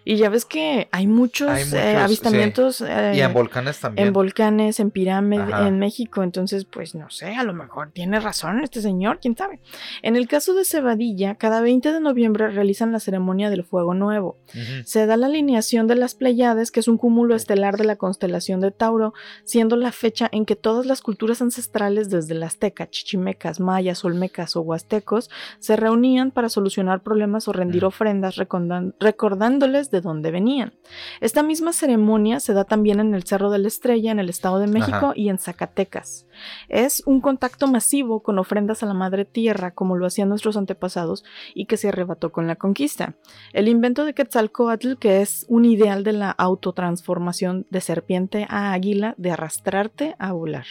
Y ya ves que hay muchos, Hay eh, muchos, avistamientos eh, Y en volcanes también. en volcanes, en pirámides, en México. Entonces, pues no sé, a lo mejor tiene razón este señor, quién sabe. En el caso de Cebadilla, cada 20 de noviembre realizan la ceremonia del fuego nuevo. Ujú. Se da la alineación de las Pleiades, que es un cúmulo estelar de la constelación de Tauro, siendo la fecha en que todas las culturas ancestrales, desde las azteca, chichimecas, mayas, olmecas o huastecos, se reunían para solucionar problemas o rendir Mm. ofrendas, recordan- recordándoles de dónde venían. Esta misma ceremonia se da también en el Cerro de la Estrella, en el Estado de México Ajá. y en Zacatecas. Es un contacto masivo con ofrendas a la Madre Tierra, como lo hacían nuestros antepasados, y que se arrebató con la conquista. El invento de Quetzalcoatl, que es un ideal de la autotransformación de serpiente a águila, de arrastrarte a volar.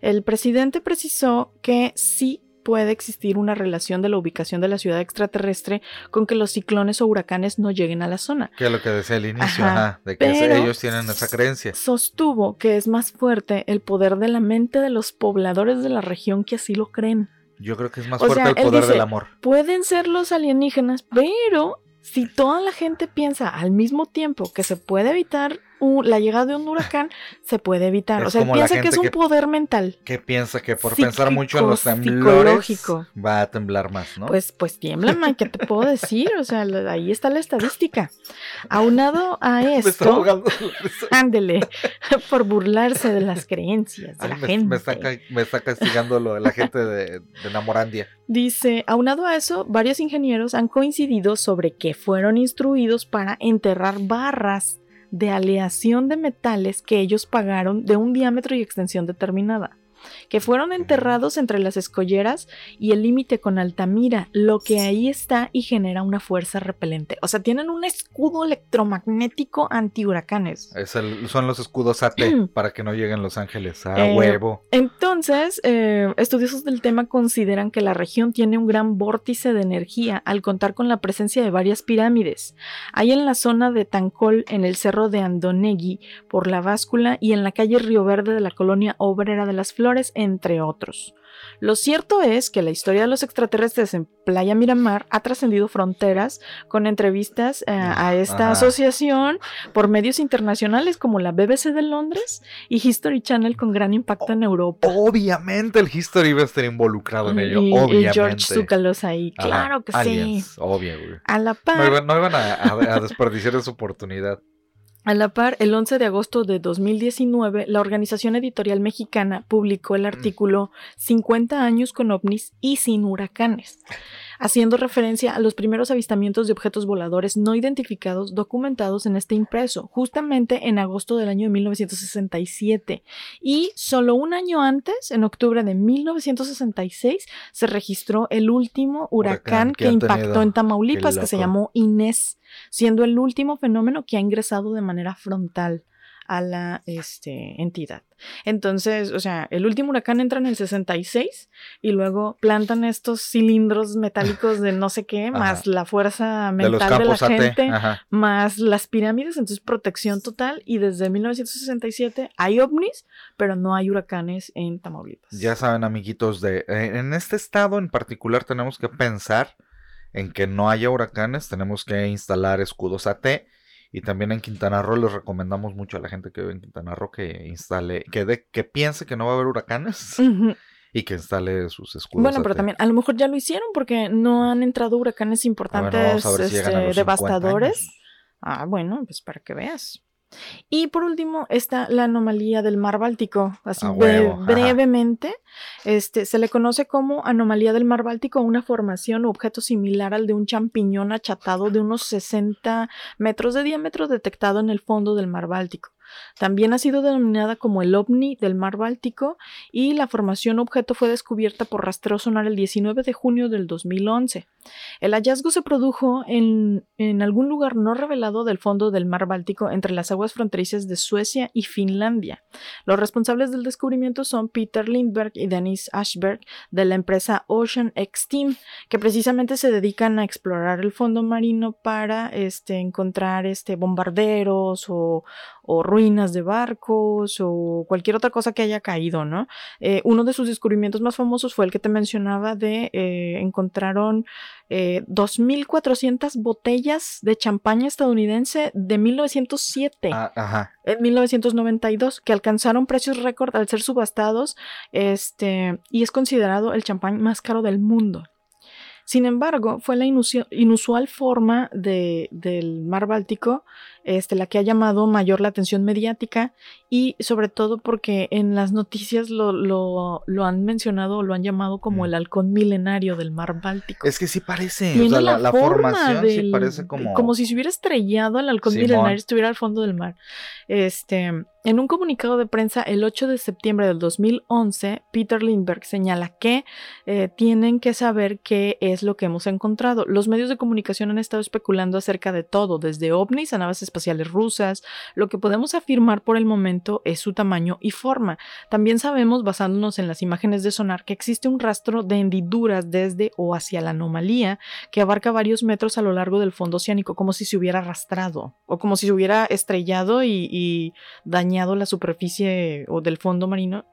El presidente precisó que sí puede existir una relación de la ubicación de la ciudad extraterrestre con que los ciclones o huracanes no lleguen a la zona. Que es lo que decía al inicio, Ajá, ajá, de que pero- ellos tienen esa creencia. Sostuvo que es más fuerte el poder de la mente de los pobladores de la región que así lo creen. Yo creo que es más O fuerte sea, el poder dice- del amor. Pueden ser los alienígenas, pero si toda la gente piensa al mismo tiempo que se puede evitar la llegada de un huracán, se puede evitar. Es o sea, él piensa que es un que- poder mental. Que piensa que por Psíquico, pensar mucho en los temblores psicológico. va a temblar más, ¿no? Pues, pues tiembla, man, ¿qué te puedo decir? O sea, ahí está la estadística. Aunado a esto, ándele, por burlarse de las creencias de Ay, la me, gente. me está, me está castigando lo- la gente de, de Namorandia. Dice, aunado a eso, varios ingenieros han coincidido sobre que fueron instruidos para enterrar barras de aleación de metales que ellos pagaron de un diámetro y extensión determinada, que fueron enterrados entre las escolleras y el límite con Altamira, lo que ahí está y genera una fuerza repelente. O sea, tienen un escudo electromagnético antihuracanes. Es el- son los escudos AT para que no lleguen los ángeles a Eh, huevo. Entonces, eh, estudiosos del tema consideran que la región tiene un gran vórtice de energía al contar con la presencia de varias pirámides. Hay en la zona de Tancol, en el cerro de Andonegui, por la báscula y en la calle Río Verde de la colonia obrera de las Flores, entre otros. Lo cierto es que la historia de los extraterrestres en Playa Miramar ha trascendido fronteras con entrevistas eh, a esta Ajá. asociación por medios internacionales como la BBC de Londres y History Channel con gran impacto en Europa. Obviamente el History va a estar involucrado en ello. y, y obviamente. George Zúcalos ahí, Ajá, claro que sí. Obvio, güey. A la No par, iban, no iban a, a- a desperdiciar esa oportunidad. A la par, el 11 de agosto de 2019, la Organización Editorial Mexicana publicó Mm. el artículo 50 años con ovnis y sin huracanes, haciendo referencia a los primeros avistamientos de objetos voladores no identificados documentados en este impreso, justamente en agosto del año de 1967. Y solo un año antes, en octubre de 1966, se registró el último Huracán huracán que impactó en Tamaulipas, que se llamó Inés siendo el último fenómeno que ha ingresado de manera frontal a la este, entidad. Entonces, o sea, el último huracán entra en el 66 y luego plantan estos cilindros metálicos de no sé qué, más la fuerza mental de, la gente, Ajá. más las pirámides, entonces protección total y desde 1967 hay ovnis, pero no hay huracanes en Tamaulipas. Ya saben, amiguitos, de eh, en este estado en particular tenemos que pensar en que no haya huracanes, tenemos que instalar escudos AT y también en Quintana Roo les recomendamos mucho a la gente que vive en Quintana Roo que instale, que de, que piense que no va a haber huracanes y que instale sus escudos Bueno, pero también a lo mejor ya lo hicieron porque no han entrado huracanes importantes si este, los 50 devastadores. Ah, bueno, pues para que veas. Y por último está la anomalía del mar Báltico. Así bre- ajá. brevemente, este, se le conoce como anomalía del mar Báltico, una formación o objeto similar al de un champiñón achatado de unos 60 metros de diámetro detectado en el fondo del mar Báltico. También ha sido denominada como el ovni del mar Báltico y la formación objeto fue descubierta por rastreo sonar el 19 de junio del 2011. El hallazgo se produjo en, en algún lugar no revelado del fondo del mar Báltico entre las aguas fronterizas de Suecia y Finlandia. Los responsables del descubrimiento son Peter Lindberg y Dennis Ashberg de la empresa Ocean X Team, que precisamente se dedican a explorar el fondo marino para este, encontrar este, bombarderos o, o ruinas de barcos o cualquier otra cosa que haya caído, ¿no? Eh, uno de sus descubrimientos más famosos fue el que te mencionaba de eh, encontraron eh, 2.400 botellas de champaña estadounidense de 1907 Ah, ajá. en 1992 que alcanzaron precios récord al ser subastados este, y es considerado el champán más caro del mundo. Sin embargo, fue la inusual, inusual forma de, del mar Báltico este, la que ha llamado mayor la atención mediática y sobre todo porque en las noticias lo, lo, lo han mencionado, lo han llamado como Mm. el halcón milenario del mar Báltico. Es que sí parece, o sea, la, forma formación sí parece como... Como si se hubiera estrellado el halcón Simón. milenario, estuviera al fondo del mar. Este, en un comunicado de prensa el 8 de septiembre del 2011, Peter Lindbergh señala que eh, tienen que saber qué es lo que hemos encontrado. Los medios de comunicación han estado especulando acerca de todo, desde ovnis a naves espaciales rusas. Lo que podemos afirmar por el momento es su tamaño y forma. También sabemos, basándonos en las imágenes de sonar, que existe un rastro de hendiduras desde o hacia la anomalía que abarca varios metros a lo largo del fondo oceánico, como si se hubiera arrastrado o como si se hubiera estrellado y, y dañado la superficie o del fondo marino.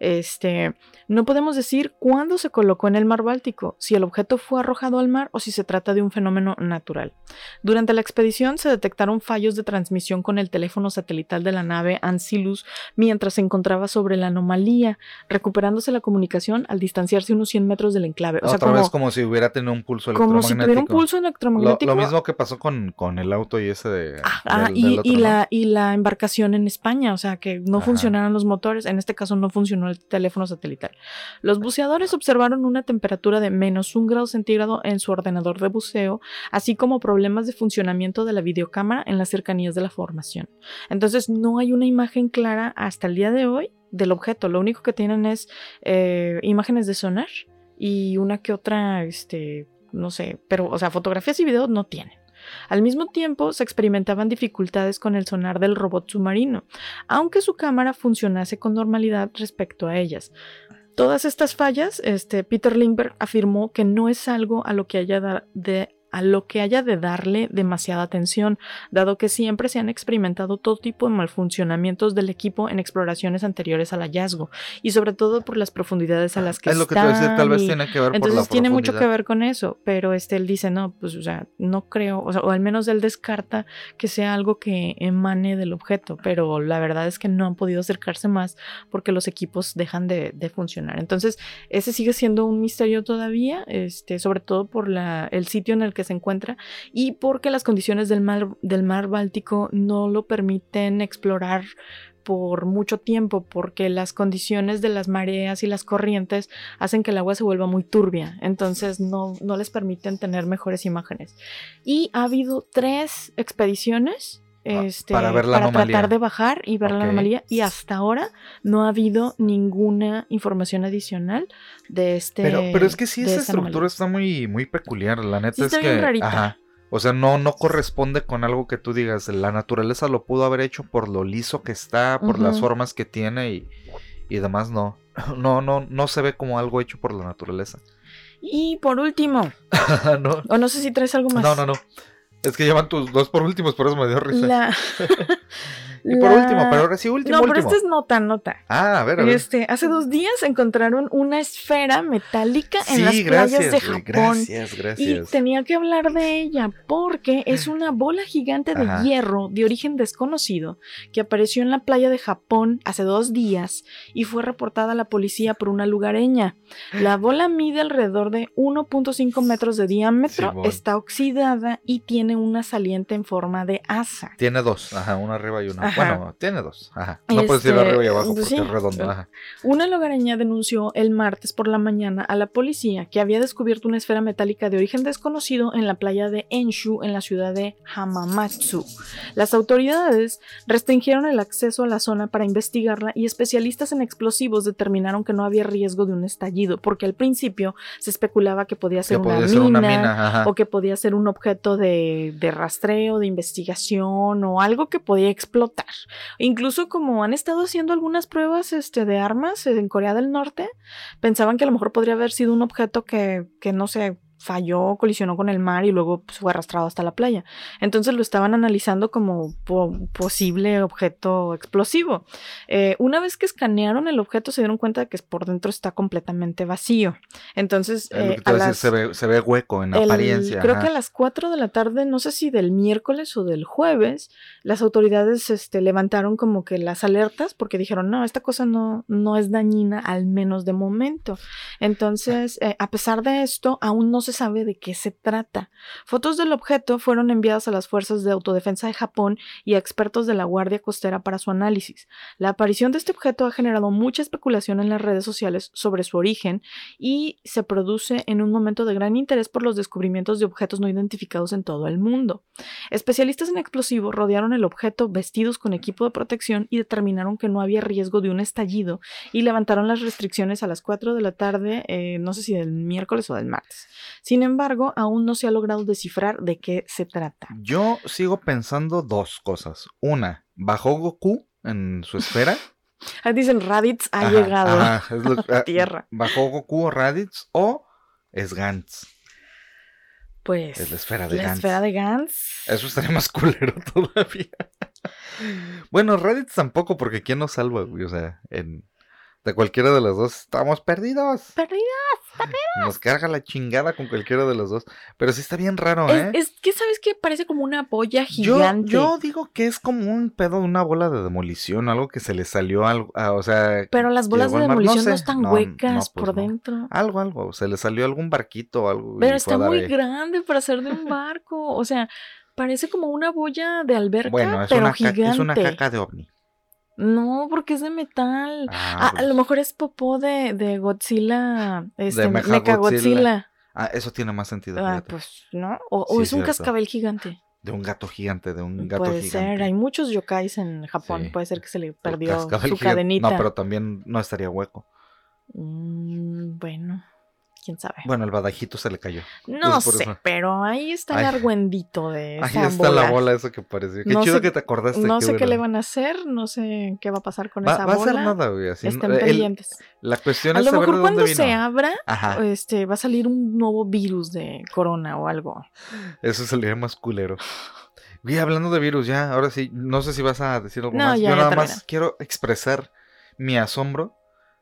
Este, no podemos decir cuándo se colocó en el mar Báltico, si el objeto fue arrojado al mar o si se trata de un fenómeno natural. Durante la expedición se detectaron fallos de transmisión con el teléfono satelital de la nave Ancilus mientras se encontraba sobre la anomalía, recuperándose la comunicación al distanciarse unos 100 metros del enclave. O sea, Otra como, vez como si hubiera tenido un pulso como si tuviera un electromagnético. pulso electromagnético. lo mismo que pasó con, con el auto y ese de... Ah, del- y, del otro, y y la embarcación en España, o sea, que no Ajá. funcionaron los motores, en este caso no funcionó el teléfono satelital. Los buceadores observaron una temperatura de menos un grado centígrado en su ordenador de buceo, así como problemas de funcionamiento de la videocámara en las cercanías de la formación. Entonces, no hay una imagen clara hasta el día de hoy del objeto, lo único que tienen es eh, imágenes de sonar y una que otra, este, no sé, pero, o sea, fotografías y videos no tienen. Al mismo tiempo, se experimentaban dificultades con el sonar del robot submarino, aunque su cámara funcionase con normalidad respecto a ellas. Todas estas fallas, este, Peter Lindbergh afirmó que no es algo a lo que haya de a lo que haya de darle demasiada atención, dado que siempre se han experimentado todo tipo de malfuncionamientos del equipo en exploraciones anteriores al hallazgo, y sobre todo por las profundidades a las que Es lo que decir, tal vez y- tiene que ver por la entonces tiene mucho que ver con eso, pero este él dice, no, pues o sea, no creo, o, sea, o al menos él descarta que sea algo que emane del objeto, pero la verdad es que no han podido acercarse más porque los equipos dejan de, de funcionar. Entonces, ese sigue siendo un misterio todavía, este, sobre todo por la, el sitio en el que se encuentra y porque las condiciones del mar, del mar Báltico no lo permiten explorar por mucho tiempo porque las condiciones de las mareas y las corrientes hacen que el agua se vuelva muy turbia, entonces no, no les permiten tener mejores imágenes. Y ha habido tres expediciones este, para ver la anomalía. tratar de bajar y ver la anomalía y hasta ahora no ha habido ninguna información adicional de este Pero, pero es que sí, esa estructura anomalía. está muy, muy peculiar. La neta Sí, es que. Ajá. O sea, no, no corresponde con algo que tú digas. La naturaleza lo pudo haber hecho por lo liso que está, por las formas que tiene y, y demás no. No, no, no se ve como algo hecho por la naturaleza. Y por último, no, o no sé si traes algo más. no, no, no. Es que llevan tus dos por últimos, por eso me dio risa. La- y por la- último, pero ahora sí, último, No, pero último. esta es nota, nota. Ah, a ver, a ver. Este, hace dos días encontraron una esfera metálica en las playas de Japón. gracias, Y gracias. tenía que hablar de ella porque es una bola gigante de Ajá. hierro de origen desconocido que apareció en la playa de Japón hace dos días y fue reportada a la policía por una lugareña. La bola mide alrededor de 1.5 metros de diámetro, está oxidada y tiene una saliente en forma de asa. Tiene dos, ajá, una arriba y una. Ajá. Bueno, tiene dos, ajá. No puedes ir Este, arriba y abajo pues porque sí. es redondo, ajá. Una lugareña denunció el martes por la mañana a la policía que había descubierto una esfera metálica de origen desconocido en la playa de Enshu, en la ciudad de Hamamatsu. Las autoridades restringieron el acceso a la zona para investigarla y especialistas en explosivos determinaron que no había riesgo de un estallido, porque al principio se especulaba que podía ser, Que una, podía mina, ser una mina, ajá. o que podía ser un objeto de, de rastreo, de investigación o algo que podía explotar. Incluso como han estado haciendo algunas pruebas este, de armas en Corea del Norte, pensaban que a lo mejor podría haber sido un objeto que, que no sé, falló, colisionó con el mar y luego pues, fue arrastrado hasta la playa. Entonces lo estaban analizando como po- posible objeto explosivo. Eh, una vez que escanearon el objeto se dieron cuenta de que por dentro está completamente vacío. Entonces, eh, a las- se, ve, se ve hueco en el- apariencia. Creo ajá. que a las 4 de la tarde, no sé si del miércoles o del jueves, las autoridades este, levantaron como que las alertas porque dijeron, no, esta cosa no, no es dañina, al menos de momento. Entonces, eh, a pesar de esto, aún no se sabe de qué se trata. Fotos del objeto fueron enviadas a las fuerzas de autodefensa de Japón y a expertos de la Guardia Costera para su análisis. La aparición de este objeto ha generado mucha especulación en las redes sociales sobre su origen y se produce en un momento de gran interés por los descubrimientos de objetos no identificados en todo el mundo. Especialistas en explosivos rodearon el objeto vestidos con equipo de protección y determinaron que no había riesgo de un estallido y levantaron las restricciones a las 4 de la tarde, eh, no sé si del miércoles o del martes. Sin embargo, aún no se ha logrado descifrar de qué se trata. Yo sigo pensando dos cosas. Una, bajó Goku en su esfera. Ah, dicen Raditz ha Ajá, llegado ajá, lo- a ah, tierra. Bajó Goku o Raditz o es Gantz. Pues Es la esfera de la Gantz. esfera de Gantz. Eso estaría más culero todavía. bueno, Raditz tampoco, porque ¿quién nos salva, güey? O sea, en, de cualquiera de las dos estamos perdidos. Perdida. Nos carga la chingada con cualquiera de los dos. Pero sí está bien raro, ¿eh? Es, es que sabes que parece como una Yo, gigante. yo digo que es como un pedo, una bola de demolición, algo que se le salió algo, ah, o sea, Pero las bolas de no demolición no, están No, huecas no, pues por dentro. algo, algo, se le salió algún barquito o algo. Pero está muy ahí. grande para ser de un barco. O sea, parece como una boya de alberca, Bueno, es pero una, gigante. es una caca de ovni. No, porque es de metal. Ah, Ah, a lo mejor es popó de, de Godzilla. Este, Mechagodzilla. Mechagodzilla. Ah, eso tiene más sentido. Ah, fíjate. pues, ¿no? O, o Sí, es un cierto. cascabel gigante. De un gato gigante, de un gato Puede gigante. ser. Hay muchos yokais en Japón. Sí. Puede ser que se le perdió su gigante. cadenita. No, pero también no estaría hueco. Mm, bueno, quién sabe. Bueno, el badajito se le cayó. no sé, eso. pero ahí está el argüendito de Ahí esa está la bola. bola esa que pareció. Qué No chido sé- que te acordaste. No sé qué le van a hacer, no sé qué va a pasar con Va, esa va a bola. ser nada, güey. Así, Estén el- pendientes. la cuestión A es lo saber mejor cuando se abra, Ajá, este, va a salir un nuevo virus de corona o algo. eso sería más culero. Güey, hablando de virus, ya, ahora sí, no sé si vas a decir algo No, más. ya, Yo ya nada más quiero expresar mi asombro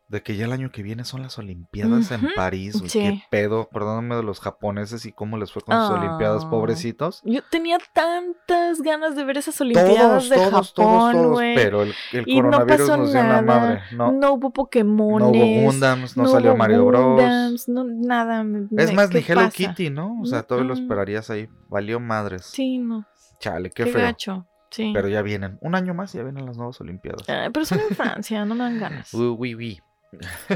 de que ya el año que viene son las Olimpiadas en París. sí. Qué pedo, perdóname de los japoneses y cómo les fue con sus Ah. Olimpiadas, pobrecitos. Yo tenía tantas ganas de ver esas Olimpiadas Todos, de todos, todos, Japón, todos, pero el, el Y no coronavirus pasó nos dio nada, madre. No, No, hubo Pokémon. no hubo Gundams, no, salió Mario Bros. Gundams, no, nada. Es más, ¿qué ni Hello? Kitty, ¿no? O sea, todavía lo Mm-mm. esperarías ahí. Valió madres. Sí, no. Chale, qué, Qué, feo. gacho. Sí. Pero ya vienen. Un año más y ya vienen las nuevas Olimpiadas. Ay, pero son en Francia, no me dan ganas. Uy, uy, uy.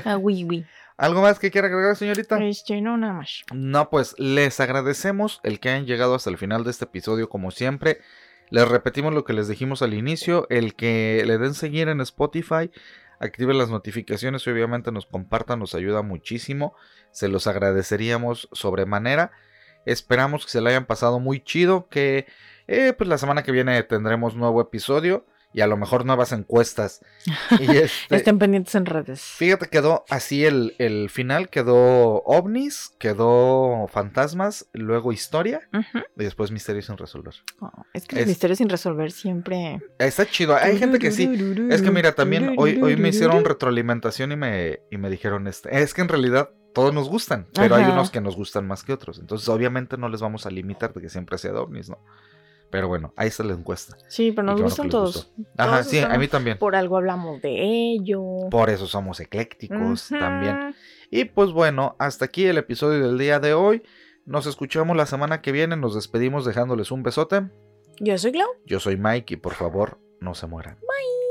Ah, oui, oui. ¿Algo más que quiera agregar, señorita? Este, no, nada más. No, pues les agradecemos el que hayan llegado hasta el final de este episodio, como siempre. Les repetimos lo que les dijimos al inicio: el que le den seguir en Spotify, activen las notificaciones y obviamente nos compartan, nos ayuda muchísimo. Se los agradeceríamos sobremanera. Esperamos que se le hayan pasado muy chido. Que eh, pues la semana que viene tendremos nuevo episodio y a lo mejor nuevas encuestas. Y este, Estén pendientes en redes. Fíjate, quedó así el, el final, quedó ovnis, quedó fantasmas, luego historia y después misterios sin resolver. Oh, es que los Es- misterios sin resolver siempre. Está chido, hay gente que sí. Es que mira, también hoy, hoy me hicieron retroalimentación y me, y me dijeron, este, es que en realidad todos nos gustan, pero hay unos que nos gustan más que otros. Entonces obviamente no les vamos a limitar de que siempre sea de ovnis, ¿no? Pero bueno, ahí está la encuesta. Sí, pero nos bueno gustan todos. Ajá, Todos sí, a mí también. Por algo hablamos de ello. Por eso somos eclécticos también. Y pues bueno, hasta aquí el episodio del día de hoy. Nos escuchamos la semana que viene. Nos despedimos dejándoles un besote. Yo soy Clau. Yo soy Mike y por favor, no se mueran. Bye.